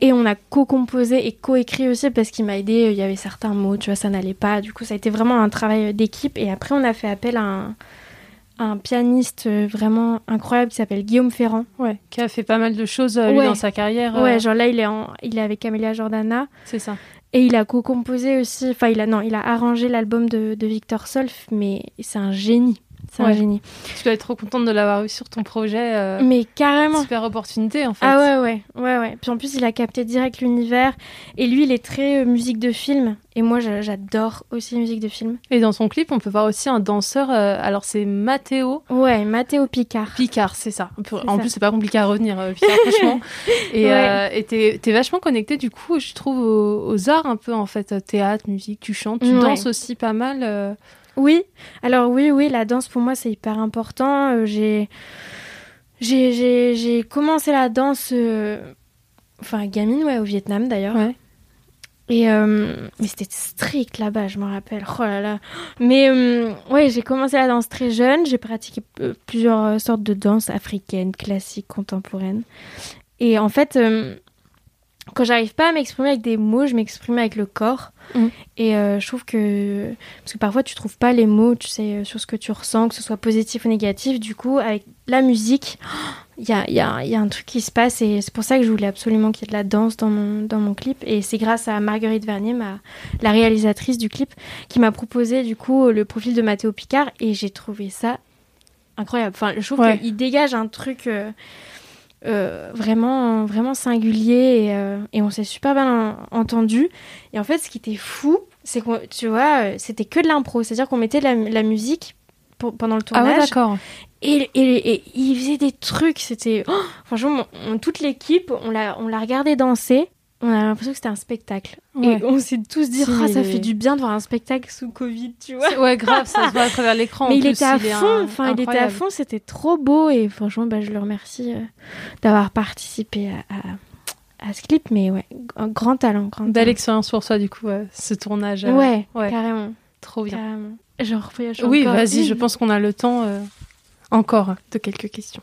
Et on a co-composé et co-écrit aussi parce qu'il m'a aidé. Il y avait certains mots, tu vois, ça n'allait pas. Du coup, ça a été vraiment un travail d'équipe. Et après, on a fait appel à un, à un pianiste euh, vraiment incroyable qui s'appelle Guillaume Ferrand. Ouais. Qui a fait pas mal de choses, euh, lui, Ouais. dans sa carrière. euh, Ouais, genre là, il est, en, il est avec Camélia Jordana. C'est ça. Et il a co-composé aussi. Enfin, il a, non, il a arrangé l'album de, de Victor Solf, mais c'est un génie. C'est un Ouais. génie. Tu dois être trop contente de l'avoir eu sur ton projet. euh, Mais carrément. Super opportunité, en fait. Ah ouais, ouais, ouais, ouais. Puis en plus, il a capté direct l'univers. Et lui, il est très euh, musique de film. Et moi, j'a- j'adore aussi la musique de film. Et dans son clip, on peut voir aussi un danseur. euh, alors, c'est Mathéo Ouais, Mathéo Picard. Picard, c'est ça. En ça. plus, c'est pas compliqué à revenir, Picard, franchement. Et Ouais. t'es vachement connecté, du coup, je trouve, aux, aux arts un peu, en fait. Théâtre, musique, tu chantes, tu danses aussi pas mal. Oui, alors oui, oui, la danse pour moi c'est hyper important. Euh, j'ai, j'ai, j'ai, j'ai commencé la danse, euh, enfin gamine, ouais, au Vietnam d'ailleurs. Ouais. Et euh, mais c'était strict là-bas, je me rappelle. Oh là là. Mais ouais, j'ai commencé la danse très jeune. J'ai pratiqué plusieurs sortes de danses africaines, classiques, contemporaines. Et en fait, quand j'arrive pas à m'exprimer avec des mots, je m'exprime avec le corps. Mhm. Et euh, je trouve que parce que parfois tu trouves pas les mots, tu sais, euh, sur ce que tu ressens, que ce soit positif ou négatif. Du coup, avec la musique, il y a, y, a, y a un truc qui se passe et c'est pour ça que je voulais absolument qu'il y ait de la danse dans mon, dans mon clip. Et c'est grâce à Marguerite Vernier, ma, la réalisatrice du clip, qui m'a proposé du coup le profil de Mathéo Picard et j'ai trouvé ça incroyable. Enfin, je trouve Ouais. qu'il dégage un truc euh, euh, vraiment, vraiment singulier et, euh, et on s'est super bien en- entendu. Et en fait, ce qui était fou, c'est que tu vois, euh, c'était que de l'impro, c'est-à-dire qu'on mettait la, la musique pour- pendant le Ah ouais, tournage. d'accord. Et, et, et il faisait des trucs, c'était. oh, franchement, on- toute l'équipe, on l'a, on l'a regardé danser. On a l'impression que c'était un spectacle. Ouais. Et on s'est tous dit, Ah, ça fait du bien de voir un spectacle sous Covid, tu vois. Ouais, grave, ça se voit à travers l'écran. en Mais il plus, était à fond, un- enfin, il était à fond, c'était trop beau. Et franchement, bah, je le remercie euh, d'avoir participé à, à, à ce clip. Mais ouais, un grand talent. Grand Belle talent. expérience pour toi, du coup, euh, ce tournage. euh, Ouais, ouais. carrément. Trop bien. carrément. Genre, Oui, encore vas-y, je pense qu'on a le temps euh, encore de quelques questions.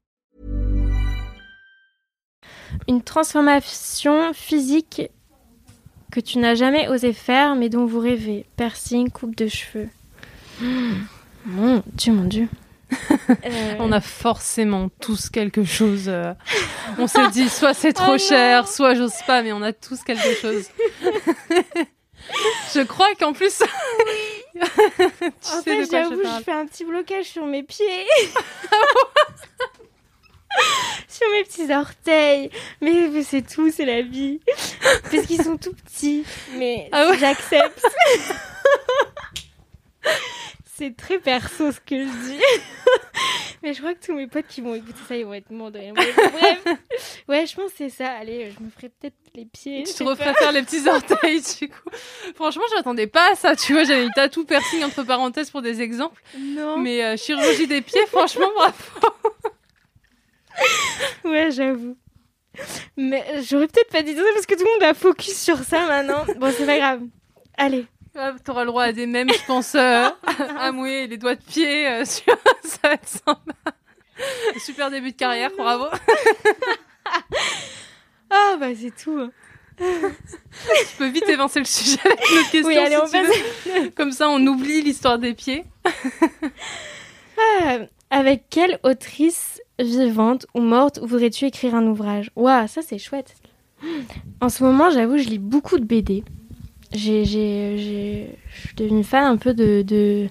Une transformation physique que tu n'as jamais osé faire, mais dont vous rêvez. Piercing, coupe de cheveux. Mon Dieu, mon Dieu. Euh, On a forcément tous quelque chose. euh, on se dit soit c'est trop Oh non. cher, soit j'ose pas, mais on a tous quelque chose. je crois qu'en plus. tu En sais fait, je j'avoue, je, parle. fais un petit blocage sur mes pieds. sur mes petits orteils. Mais, mais c'est tout, c'est la vie. Parce qu'ils sont tout petits. Mais Ah ouais j'accepte. c'est très perso ce que je dis. mais je crois que tous mes potes qui vont écouter ça, ils vont être morts de. Bref. Ouais, je pense que c'est ça. Allez, je me ferai peut-être les pieds. Tu je te referais faire les petits orteils, du coup. Franchement, j'attendais pas à ça. Tu vois, j'avais mis tatou piercing entre parenthèses pour des exemples. Non. Mais euh, chirurgie des pieds, franchement, bravo. Ouais, j'avoue. Mais euh, j'aurais peut-être pas dit ça parce que tout le monde a focus sur ça maintenant. Bon, c'est pas grave. Allez. Ah, T'auras le droit à des mèmes, je pense, euh, à mouiller les doigts de pied. euh, sur... ça va être sympa. Super début de carrière, bravo. Ah, bah c'est tout. hein. Tu peux vite évincer le sujet avec notre question. Oui, allez, si on passe. Comme ça, on oublie l'histoire des pieds. Ah, avec quelle autrice vivante ou morte voudrais-tu écrire un ouvrage? Waouh, ça c'est chouette. En ce moment, j'avoue, je lis beaucoup de BD. J'ai, j'ai, j'ai- je suis devenue fan un peu de, de,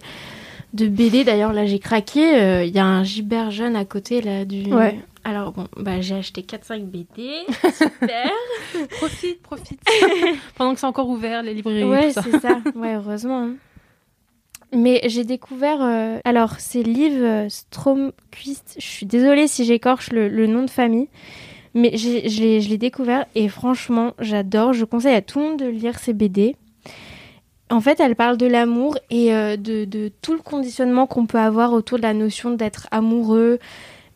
de BD. D'ailleurs, là, j'ai craqué. Euh, Il y a un Gibert jeune à côté là du. Ouais. Alors bon, bah j'ai acheté 4-5 BD. Super. Profite, profite. Pendant que c'est encore ouvert, les librairies, Ouais, c'est ça. Ouais, heureusement. hein. Mais j'ai découvert. euh, Alors, c'est Liv euh, Stromquist. Je suis désolée si j'écorche le, le nom de famille. Mais je l'ai découvert et franchement, j'adore. Je conseille à tout le monde de lire ces BD. En fait, elle parle de l'amour et euh, de, de tout le conditionnement qu'on peut avoir autour de la notion d'être amoureux,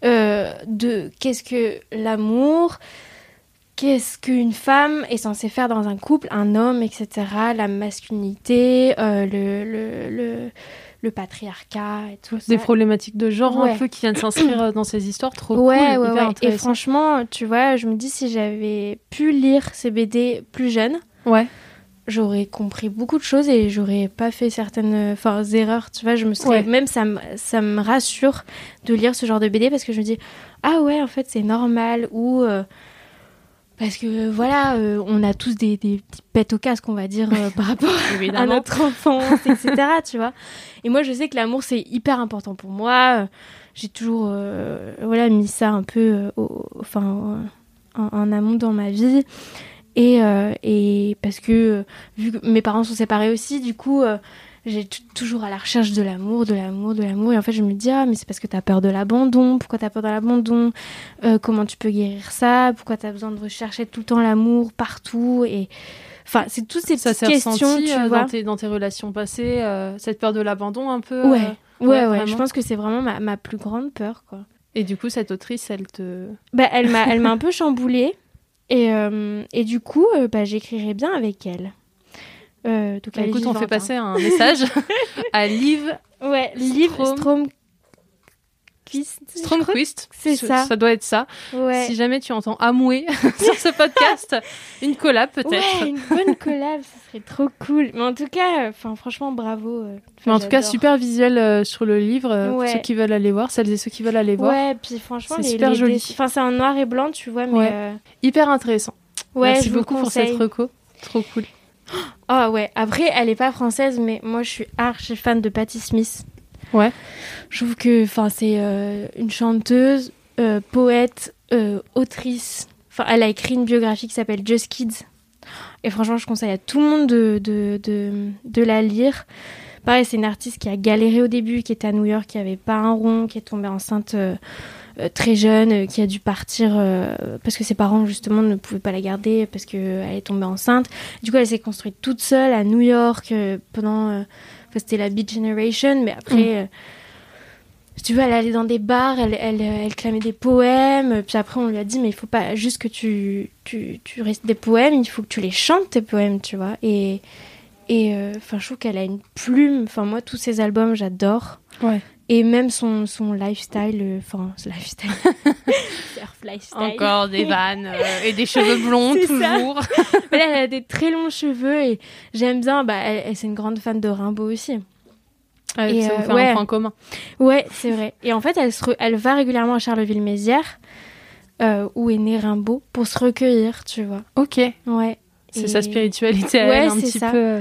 euh, de qu'est-ce que l'amour, qu'est-ce qu'une femme est censée faire dans un couple, un homme, etc. La masculinité, euh, le, le, le, le patriarcat et tout ça. Des problématiques de genre Ouais. un peu qui viennent s'inscrire euh, dans ces histoires trop Ouais, cool, ouais, hyper ouais. Et franchement, tu vois, je me dis si j'avais pu lire ces BD plus jeune, Ouais. j'aurais compris beaucoup de choses et j'aurais pas fait certaines enfin, erreurs. Tu vois, je me serais Ouais. même ça me ça me rassure de lire ce genre de BD parce que je me dis ah ouais en fait c'est normal ou euh, parce que voilà, euh, on a tous des, des petites pètes au casque, on va dire, euh, par rapport à notre enfance, etc. tu vois. Et moi, je sais que l'amour, c'est hyper important pour moi. Euh, J'ai toujours euh, voilà, mis ça un peu au- enfin, en, en amont dans ma vie. Et, et parce que, vu que mes parents sont séparés aussi, du coup, j'ai toujours à la recherche de l'amour, de l'amour, de l'amour. Et en fait, je me dis, ah, mais c'est parce que t'as peur de l'abandon. Pourquoi t'as peur de l'abandon? Euh, Comment tu peux guérir ça? Pourquoi t'as besoin de rechercher tout le temps l'amour partout? Et enfin, c'est toutes ces Ça petites questions, tu euh, vois. dans, tes, dans tes relations passées, euh, cette peur de l'abandon un peu. Ouais, ouais, ouais. Je pense que c'est vraiment ma, ma plus grande peur, quoi. Et du coup, cette autrice, elle te. Bah, elle m'a, elle m'a un peu chamboulée. Et, et du coup, bah, j'écrirai bien avec elle. Euh, donc, Bah, écoute, on fait hein. passer un message à Liv Ouais, Liv Strom- Stromquist. c'est Ce- ça. Ça doit être ça. Ouais. Si jamais tu entends amouer sur ce podcast, une collab peut-être. Ouais, une bonne collab, ce serait trop cool. Mais en tout cas, enfin, franchement, bravo. euh, Mais en tout cas, super visuel euh, sur le livre. euh, Pour ceux qui veulent aller voir, celles et ceux qui veulent aller voir. Ouais, puis franchement, C'est super les joli. Enfin, c'est en noir et blanc, tu vois, mais Ouais. euh, Hyper intéressant. ouais, Merci je vous le beaucoup pour cette reco. Trop cool. Ah ouais, après, elle est pas française, mais moi, je suis archi fan de Patti Smith. Ouais. Je trouve que, c'est euh, une chanteuse, euh, poète, euh, autrice. Enfin, elle a écrit une biographie qui s'appelle Just Kids. Et franchement, je conseille à tout le monde de, de, de, de la lire. Pareil, c'est une artiste qui a galéré au début, qui était à New York, qui avait pas un rond, qui est tombée enceinte très jeune, euh, qui a dû partir euh, parce que ses parents justement ne pouvaient pas la garder parce qu'elle est tombée enceinte. Du coup, elle s'est construite toute seule à New York euh, pendant. euh, c'était la Beat Generation, mais après. euh, si tu veux, elle allait dans des bars, elle, elle, euh, elle clamait des poèmes, puis après on lui a dit, mais il faut pas juste que tu, tu, tu restes des poèmes, il faut que tu les chantes, tes poèmes, tu vois. Et, et euh, enfin, je trouve qu'elle a une plume, enfin, moi, tous ses albums, j'adore. Ouais. Et même son, son lifestyle, euh, enfin, ce lifestyle. Surf lifestyle. Encore des vannes euh, et des cheveux blonds toujours. Elle a des très longs cheveux et j'aime bien, bah, elle, elle- c'est une grande fan de Rimbaud aussi. Ouais, Et, ça vous euh, fait ouais. un point commun. Ouais, c'est vrai. Et en fait, elle, se re- elle va régulièrement à Charleville-Mézières, euh, où est né Rimbaud, pour se recueillir, tu vois. Ok. Ouais. C'est Et- sa spiritualité à Ouais, elle, un c'est petit ça. peu. euh,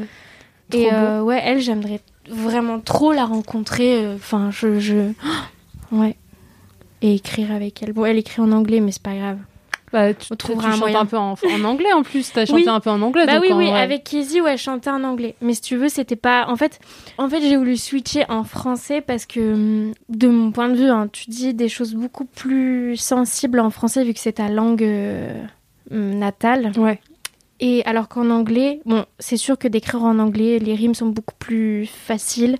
trop Et beau. euh, ouais, elle, j'aimerais vraiment trop la rencontrer. euh, Enfin, je, je... Ouais. Et écrire avec elle. Bon, elle écrit en anglais, mais c'est pas grave. Bah, tu, on tu trouvera un chantes un peu en, en anglais en plus. T'as chanté Oui. un peu en anglais. Bah donc oui, en oui, avec Kizzy, ouais, je chantais en anglais. Mais si tu veux, c'était pas. En fait, en fait j'ai voulu switcher en français parce que, hum, de mon point de vue, hein, tu dis des choses beaucoup plus sensibles en français vu que c'est ta langue euh, hum, natale. Ouais. Et alors qu'en anglais, bon, c'est sûr que d'écrire en anglais, les rimes sont beaucoup plus faciles.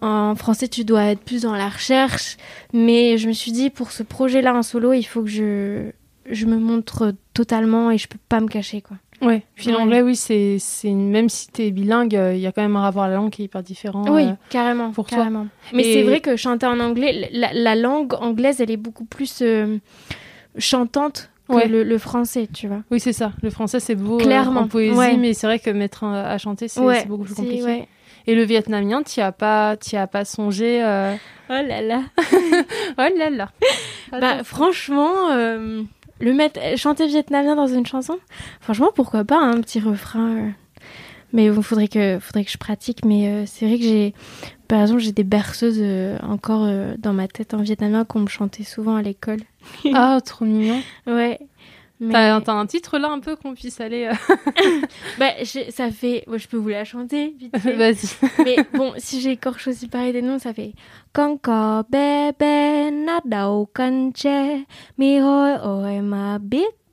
En français, tu dois être plus dans la recherche. Mais je me suis dit, pour ce projet-là en solo, il faut que je, je me montre totalement et je peux pas me cacher, quoi. Ouais. Puis Ouais. l'anglais, oui, c'est, c'est même si t'es bilingue, euh, il y a quand même un rapport à la langue qui est hyper différent. Oui, euh. carrément. pour toi. Mais Et- c'est vrai que chanter en anglais, la, la langue anglaise, elle est beaucoup plus euh, chantante Ouais. le, le français, tu vois. Oui, c'est ça. Le français, c'est beau euh, Clairement, en poésie, ouais. mais c'est vrai que mettre un- à chanter, c'est, ouais, beaucoup plus compliqué. Et le vietnamien, t'y as pas, as pas songé. euh, Oh là là. Oh là là. Bah, franchement, euh, le mettre, chanter vietnamien dans une chanson, franchement, pourquoi pas, hein, un petit refrain. euh. Mais il faudrait que, faudrait que je pratique. Mais euh, c'est vrai que j'ai, par exemple, j'ai des berceuses euh, encore euh, dans ma tête en vietnamien qu'on me chantait souvent à l'école. Ah, trop mignon. Ouais. Mais... T'as, un titre là un peu qu'on puisse aller. euh, Bah, ça fait. ouais, je peux vous la chanter, vite fait. Vas-y. Mais bon, si j'écorche aussi pareil des noms, ça fait Con cò bé bé nát đầu cân tre Mi mà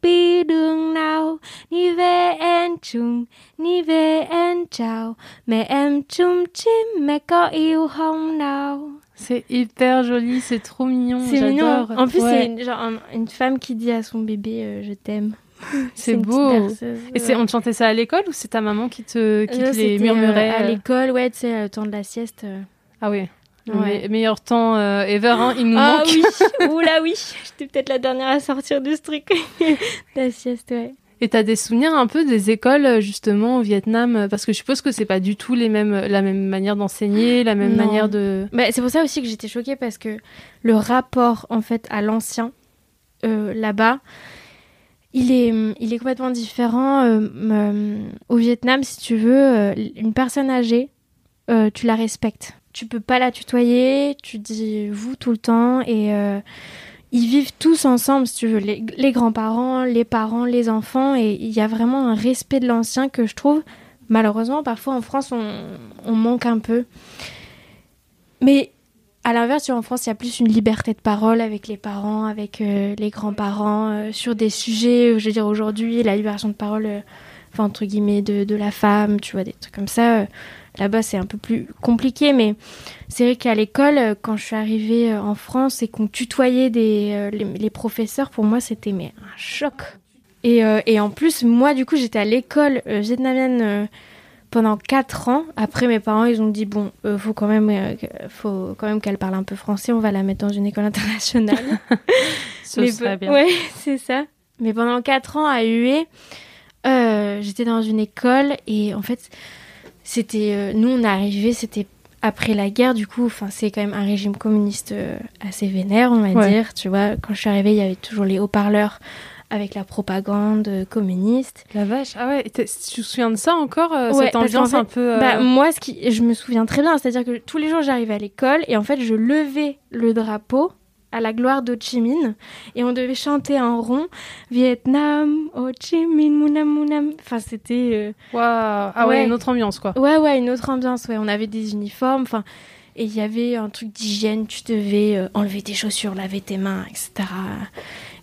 biết đi đường nào Ni về em chung, ni về em chào Mẹ em chung chim, mẹ có yêu không nào? C'est hyper joli, c'est trop mignon. C'est mignon. j'adore. En plus, Ouais, c'est une, genre un- une femme qui dit à son bébé euh, Je t'aime. c'est beau. berceuse, Et c'est, ouais. on te chantait ça à l'école ou c'est ta maman qui te, qui Euh, te les c'était, murmurait euh, à euh, l'école, ouais, tu sais, le temps de la sieste. euh. Ah oui. Ouais. me- meilleur temps euh, ever, hein, il nous Ah manque. oui, oula oui, j'étais peut-être la dernière à sortir de ce truc. la sieste, ouais. Et t'as des souvenirs un peu des écoles euh, justement au Vietnam? Parce que je suppose que c'est pas du tout les mêmes la même manière d'enseigner, la même Non. manière de. Bah, c'est pour ça aussi que j'étais choquée parce que le rapport en fait à l'ancien euh, là-bas il est, il est complètement différent. euh, euh, au Vietnam, si tu veux, une personne âgée, tu la respectes. Tu peux pas la tutoyer, tu dis vous tout le temps et euh, ils vivent tous ensemble, si tu veux, les, les grands-parents, les parents, les enfants et il y a vraiment un respect de l'ancien que je trouve, malheureusement, parfois en France, on, on manque un peu. Mais à l'inverse, en France, il y a plus une liberté de parole avec les parents, avec euh, les grands-parents, euh, sur des sujets, je veux dire, aujourd'hui, la libération de parole, entre guillemets, de, de la femme, tu vois, des trucs comme ça. Là-bas, c'est un peu plus compliqué, mais c'est vrai qu'à l'école, euh, quand je suis arrivée euh, en France et qu'on tutoyait des, euh, les, les professeurs, pour moi, c'était mais un choc. Et, euh, et en plus, moi, du coup, j'étais à l'école vietnamienne euh, pendant 4 ans. Après, mes parents, ils ont dit bon, euh, faut quand même, faut quand même qu'elle parle un peu français. On va la mettre dans une école internationale. Ce Mais serait bien. Ouais, c'est ça. Mais pendant 4 ans à UE, j'étais dans une école et en fait, c'était. euh, nous, on est arrivés, c'était après la guerre, du coup, enfin, c'est quand même un régime communiste euh, assez vénère, on va Ouais. dire. Tu vois, quand je suis arrivée, il y avait toujours les haut-parleurs avec la propagande euh, communiste. La vache. Ah ouais, tu te souviens de ça encore euh, Ouais, Cette ambiance fait, un peu. euh, Bah, moi, ce qui, je me souviens très bien, c'est-à-dire que tous les jours, j'arrivais à l'école et en fait, je levais le drapeau à la gloire d'Ho Chi Minh et on devait chanter un rond Vietnam, Ho Chi Minh, Munam Munam. Enfin, c'était. euh, waouh. Ah ouais, Ouais. une autre ambiance quoi. Ouais, ouais, une autre ambiance. Ouais, on avait des uniformes. Enfin, et il y avait un truc d'hygiène. Tu devais euh, enlever tes chaussures, laver tes mains, etc.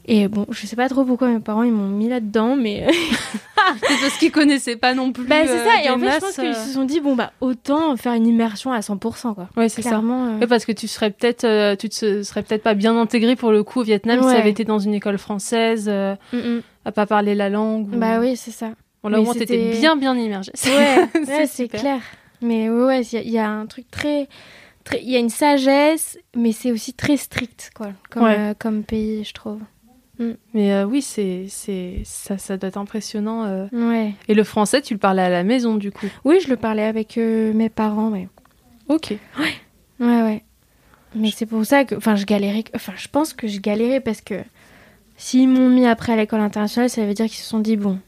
Et bon, je sais pas trop pourquoi mes parents ils m'ont mis là-dedans, mais C'est parce qu'ils connaissaient pas non plus. bah, c'est euh, ça. Et en fait, je masses, pense qu'ils euh, se sont dit bon bah autant faire une immersion à 100% quoi. Ouais, c'est ça. Euh, Ouais, parce que tu serais peut-être, euh, tu te se- serais peut-être pas bien intégré pour le coup au Vietnam si tu avais été dans une école française, mm, mm. à pas parler la langue. ou- Bah oui, c'est ça. Bon, là, au moins, t'étais bien, bien immergé. Ouais, C'est clair. Mais ouais, il y, a- il y a un truc très, il y a une sagesse, mais c'est aussi très strict, quoi, comme, comme pays, je trouve. Mais euh, oui, c'est, c'est, ça, ça doit être impressionnant. euh. Ouais. Et le français, tu le parlais à la maison, du coup. Oui, je le parlais avec euh, mes parents, ouais. Ok. Ouais, ouais. Mais c'est pour ça que, enfin, je galérais. Enfin, je pense que je galérais parce que s'ils m'ont mis après à l'école internationale, ça veut dire qu'ils se sont dit bon.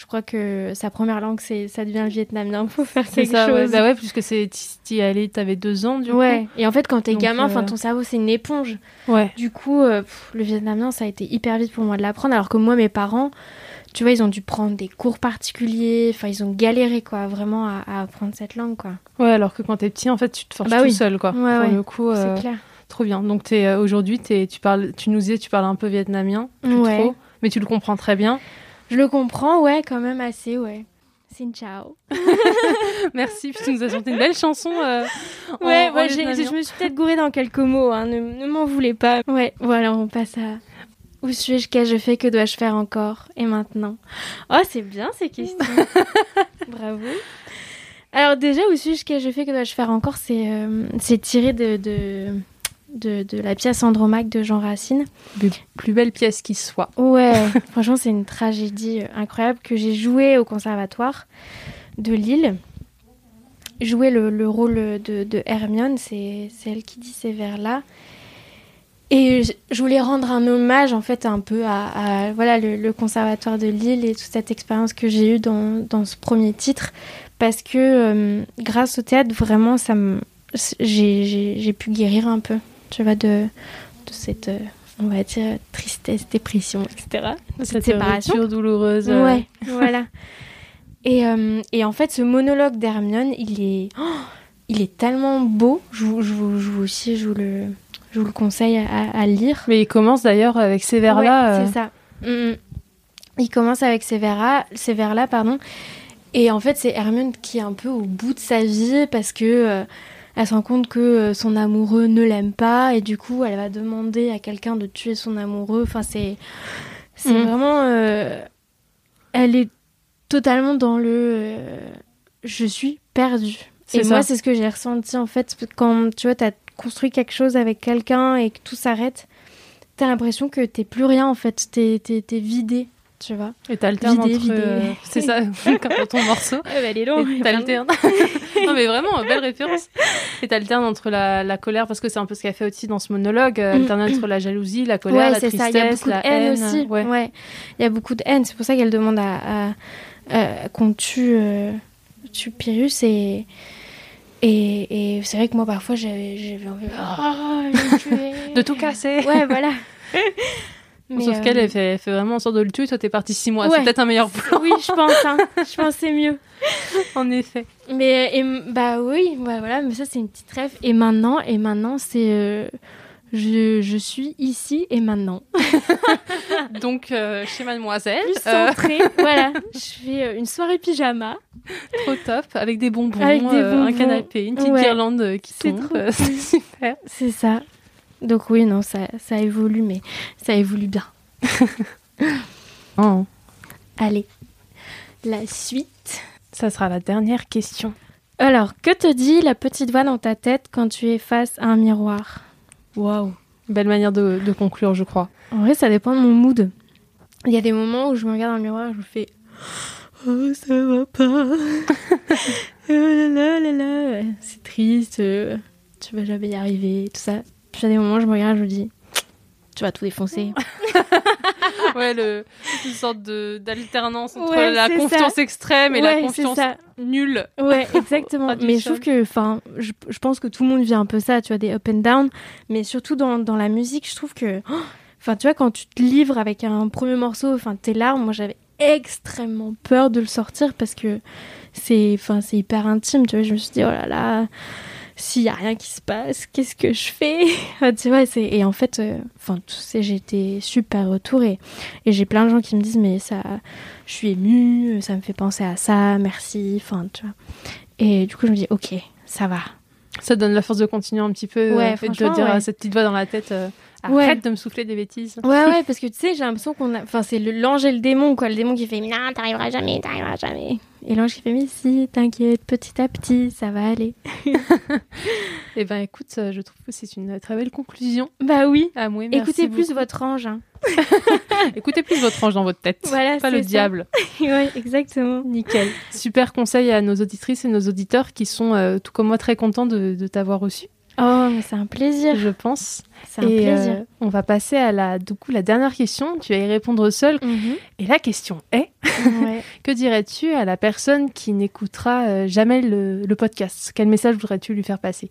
Je crois que sa première langue, c'est ça devient le vietnamien. Faut faire quelque ça, ouais. chose. Bah ouais, puisque c'est, t'y allais, t'avais deux ans, du ouais. Et en fait, quand t'es gamin, enfin, euh, ton cerveau, c'est une éponge. coup. Ouais. Du coup, euh, pff, le vietnamien, ça a été hyper vite pour moi de l'apprendre. Alors que moi, mes parents, tu vois, ils ont dû prendre des cours particuliers. Enfin, ils ont galéré, quoi, vraiment à, à apprendre cette langue, quoi. Ouais, alors que quand t'es petit, en fait, tu te forces Bah tout oui. seul, quoi. Ouais, Pour ouais. le coup, euh, C'est clair. trop bien. Donc, t'es, euh, aujourd'hui, t'es, tu, parles, tu nous disais, tu parles un peu vietnamien, plus Ouais. trop, mais tu le comprends très bien. Je le comprends, ouais, quand même assez, ouais. Xin ciao. Merci, puis tu nous as chanté une belle chanson. euh, Ouais, en ouais, je me suis peut-être gourée dans quelques mots, hein, ne, ne m'en voulez pas. Ouais, voilà, on passe à. Où suis-je Qu'ai-je fait Que dois-je faire encore Et maintenant? Oh, c'est bien ces questions. Bravo. Alors déjà, où suis-je Qu'ai-je fait Que dois-je faire encore? C'est euh, c'est tiré de, de, de, de la pièce Andromaque de Jean Racine. Des plus belles pièces qui soient. Ouais, franchement, c'est une tragédie euh, incroyable que j'ai jouée au conservatoire de Lille. Jouer le, le rôle de, de Hermione, c'est elle qui dit ces vers-là. Et je, voulais rendre un hommage, en fait, un peu à, à, voilà, le, le conservatoire de Lille et toute cette expérience que j'ai eue dans, dans ce premier titre. Parce que euh, grâce au théâtre, vraiment, ça j'ai pu guérir un peu, tu vois, de, de cette, euh, on va dire, tristesse, dépression, etc. De cette séparation. rupture douloureuse. Ouais, voilà. Et, euh, et en fait, ce monologue d'Hermione, il est, oh, il est tellement beau. Je vous, je vous, je vous aussi, je vous le, je vous le conseille à, à lire. Mais il commence d'ailleurs avec ces vers-là. Ouais, euh, c'est ça. Mm, mm. Il commence avec ces vers-là, ces vers-là, pardon. Et en fait, c'est Hermione qui est un peu au bout de sa vie parce que euh, elle se rend compte que euh, son amoureux ne l'aime pas et du coup, elle va demander à quelqu'un de tuer son amoureux. Enfin, c'est c'est Mhm. vraiment euh, elle est totalement dans le euh, je suis perdue. C'est Et ça. moi, c'est ce que j'ai ressenti en fait quand tu vois, t'as construit quelque chose avec quelqu'un et que tout s'arrête. T'as l'impression que t'es plus rien en fait, t'es t'es- t'es vidé. Tu vois. Et t'alternes entre... euh, c'est ça, comme dans ton morceau. Ouais, bah, elle est longue. T'alternes. non mais vraiment, belle référence. Et t'alternes entre la, la colère, parce que c'est un peu ce qu'elle fait aussi dans ce monologue, euh, Mm. alterner entre la jalousie, la colère, Ouais, la tristesse, ça. Il y a beaucoup la de haine, aussi. Ouais. Ouais. Il y a beaucoup de haine. C'est pour ça qu'elle demande à, à- à- qu'on tue, euh, tue Pyrrhus et. Et, et c'est vrai que moi, parfois, j'avais envie tuer. De tout casser. Ouais, voilà. Mais, Sauf euh, qu'elle, elle fait, elle fait vraiment en sorte de le tuer. Toi, t'es parti six mois. Ouais. C'est peut-être un meilleur plan, Oui, je pense. Hein. Je pense c'est mieux. en effet. Mais et, bah oui, ouais, voilà. Mais ça, c'est une petite rêve. Et maintenant, et maintenant, c'est euh, je, je suis ici et maintenant. Donc, euh, chez Mademoiselle, Plus euh, centrée. voilà. Je fais euh, une soirée pyjama. trop top, avec des bonbons, Avec des euh, un canapé, une petite Ouais. guirlande euh, qui tombe. trop euh, C'est super. C'est ça. Donc oui, non, ça, ça évolue, mais ça évolue bien. Oh. Allez, la suite. Ça sera la dernière question. Alors, que te dit la petite voix dans ta tête quand tu es face à un miroir? Waouh. Belle manière de, de conclure, je crois. En vrai, ça dépend de mon mood. Il y a des moments où je me regarde dans le miroir et je fais Oh, ça va pas. oh là là là là. C'est triste. euh, Tu vas jamais y arriver. Tout ça. Puis il y a des moments où je me regarde et je me dis Tu vas tout défoncer. ouais, le, une sorte de- d'alternance entre Ouais, la confiance ça. extrême et la confiance nulle. Ouais, exactement. Mais je trouve que, enfin, je, je pense que tout le monde vit un peu ça, tu vois, des up and down. Mais surtout dans, dans la musique, je trouve que, oh, enfin, tu vois, quand tu te livres avec un premier morceau, enfin, tes larmes, moi, j'avais extrêmement peur de le sortir parce que c'est, enfin, c'est hyper intime, tu vois. Je me suis dit, oh là là, s'il y a rien qui se passe, qu'est-ce que je fais? Tu vois, c'est et en fait, euh, enfin, tu sais, j'ai été super retourée et j'ai plein de gens qui me disent, mais ça, je suis émue, ça me fait penser à ça, merci, enfin, tu vois. Et du coup, je me dis, ok, ça va. Ça donne la force de continuer un petit peu Ouais, euh, et de dire ouais. cette petite voix dans la tête euh, Ouais. arrête de me souffler des bêtises. Ouais, ouais, parce que tu sais, j'ai l'impression qu'on a. Enfin, c'est l'ange et le démon, quoi. Le démon qui fait, non, t'arriveras jamais, t'arriveras jamais. Et l'ange qui fait, mais si, t'inquiète, petit à petit, ça va aller. Eh ben écoute, euh, je trouve que c'est une très belle conclusion. Bah oui. Ah, oui, merci Écoutez plus votre ange. Hein. Écoutez plus votre ange dans votre tête. Voilà, pas le ça. diable. ouais, exactement. Nickel. Super conseil à nos auditrices et nos auditeurs qui sont, euh, tout comme moi, très contents de, de t'avoir reçu, Oh, mais c'est un plaisir. je pense. C'est un et plaisir. euh, on va passer à la, du coup, la dernière question. Tu vas y répondre seule. Mhm. Et la question est Ouais. que dirais-tu à la personne qui n'écoutera euh, jamais le, le podcast? Quel message voudrais-tu lui faire passer?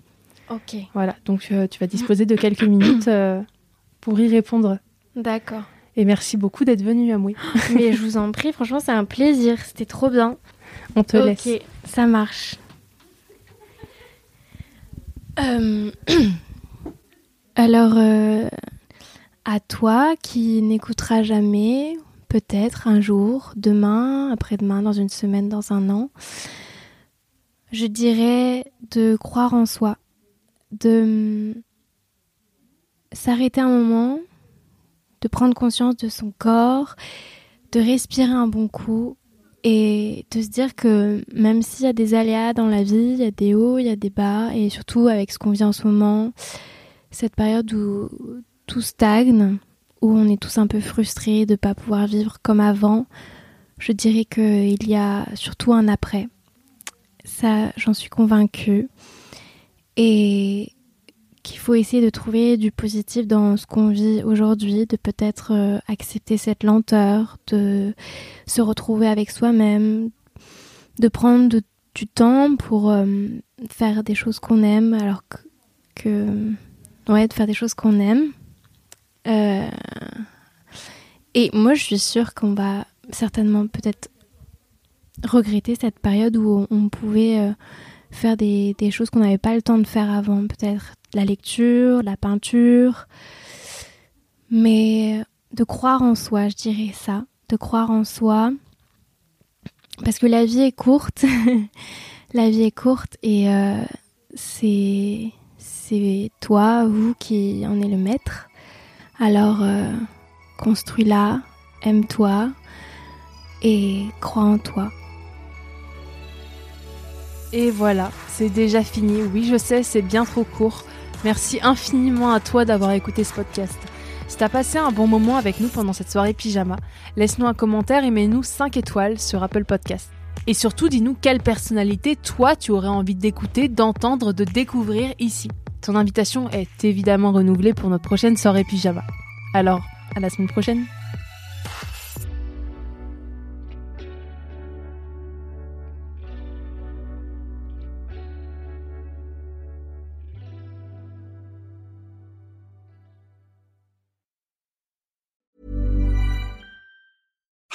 Ok, Voilà. Donc euh, tu vas disposer de quelques minutes euh, pour y répondre. d'accord. Et merci beaucoup d'être venu, Amoui. mais je vous en prie, franchement, c'est un plaisir. C'était trop bien. On te laisse. Ok, ça marche. Euh, Alors, euh, à toi qui n'écoutera jamais, peut-être un jour, demain, après-demain, dans une semaine, dans un an, je dirais de croire en soi, de hum, s'arrêter un moment, de prendre conscience de son corps, de respirer un bon coup et de se dire que même s'il y a des aléas dans la vie, il y a des hauts, il y a des bas, et surtout avec ce qu'on vit en ce moment, cette période où tout stagne, où on est tous un peu frustrés de ne pas pouvoir vivre comme avant, je dirais qu'il y a surtout un après. Ça, j'en suis convaincue. Et qu'il faut essayer de trouver du positif dans ce qu'on vit aujourd'hui, de peut-être euh, accepter cette lenteur, de se retrouver avec soi-même, de prendre du temps pour euh, faire des choses qu'on aime, alors que, ouais, de faire des choses qu'on aime. Euh, et moi, je suis sûre qu'on va certainement peut-être regretter cette période où on, pouvait faire des, choses qu'on n'avait pas le temps de faire avant, peut-être la lecture, la peinture, mais de croire en soi, je dirais ça, de croire en soi, parce que la vie est courte, la vie est courte et euh, c'est c'est toi, vous qui en est le maître. Alors euh, construis-la, aime-toi et crois en toi. Et voilà, c'est déjà fini. Oui, je sais, c'est bien trop court. Merci infiniment à toi d'avoir écouté ce podcast. Si t'as passé un bon moment avec nous pendant cette soirée pyjama, laisse-nous un commentaire et mets-nous 5 étoiles sur Apple Podcast. Et surtout, dis-nous quelle personnalité toi tu aurais envie d'écouter, d'entendre, de découvrir ici. Ton invitation est évidemment renouvelée pour notre prochaine soirée pyjama. Alors, à la semaine prochaine.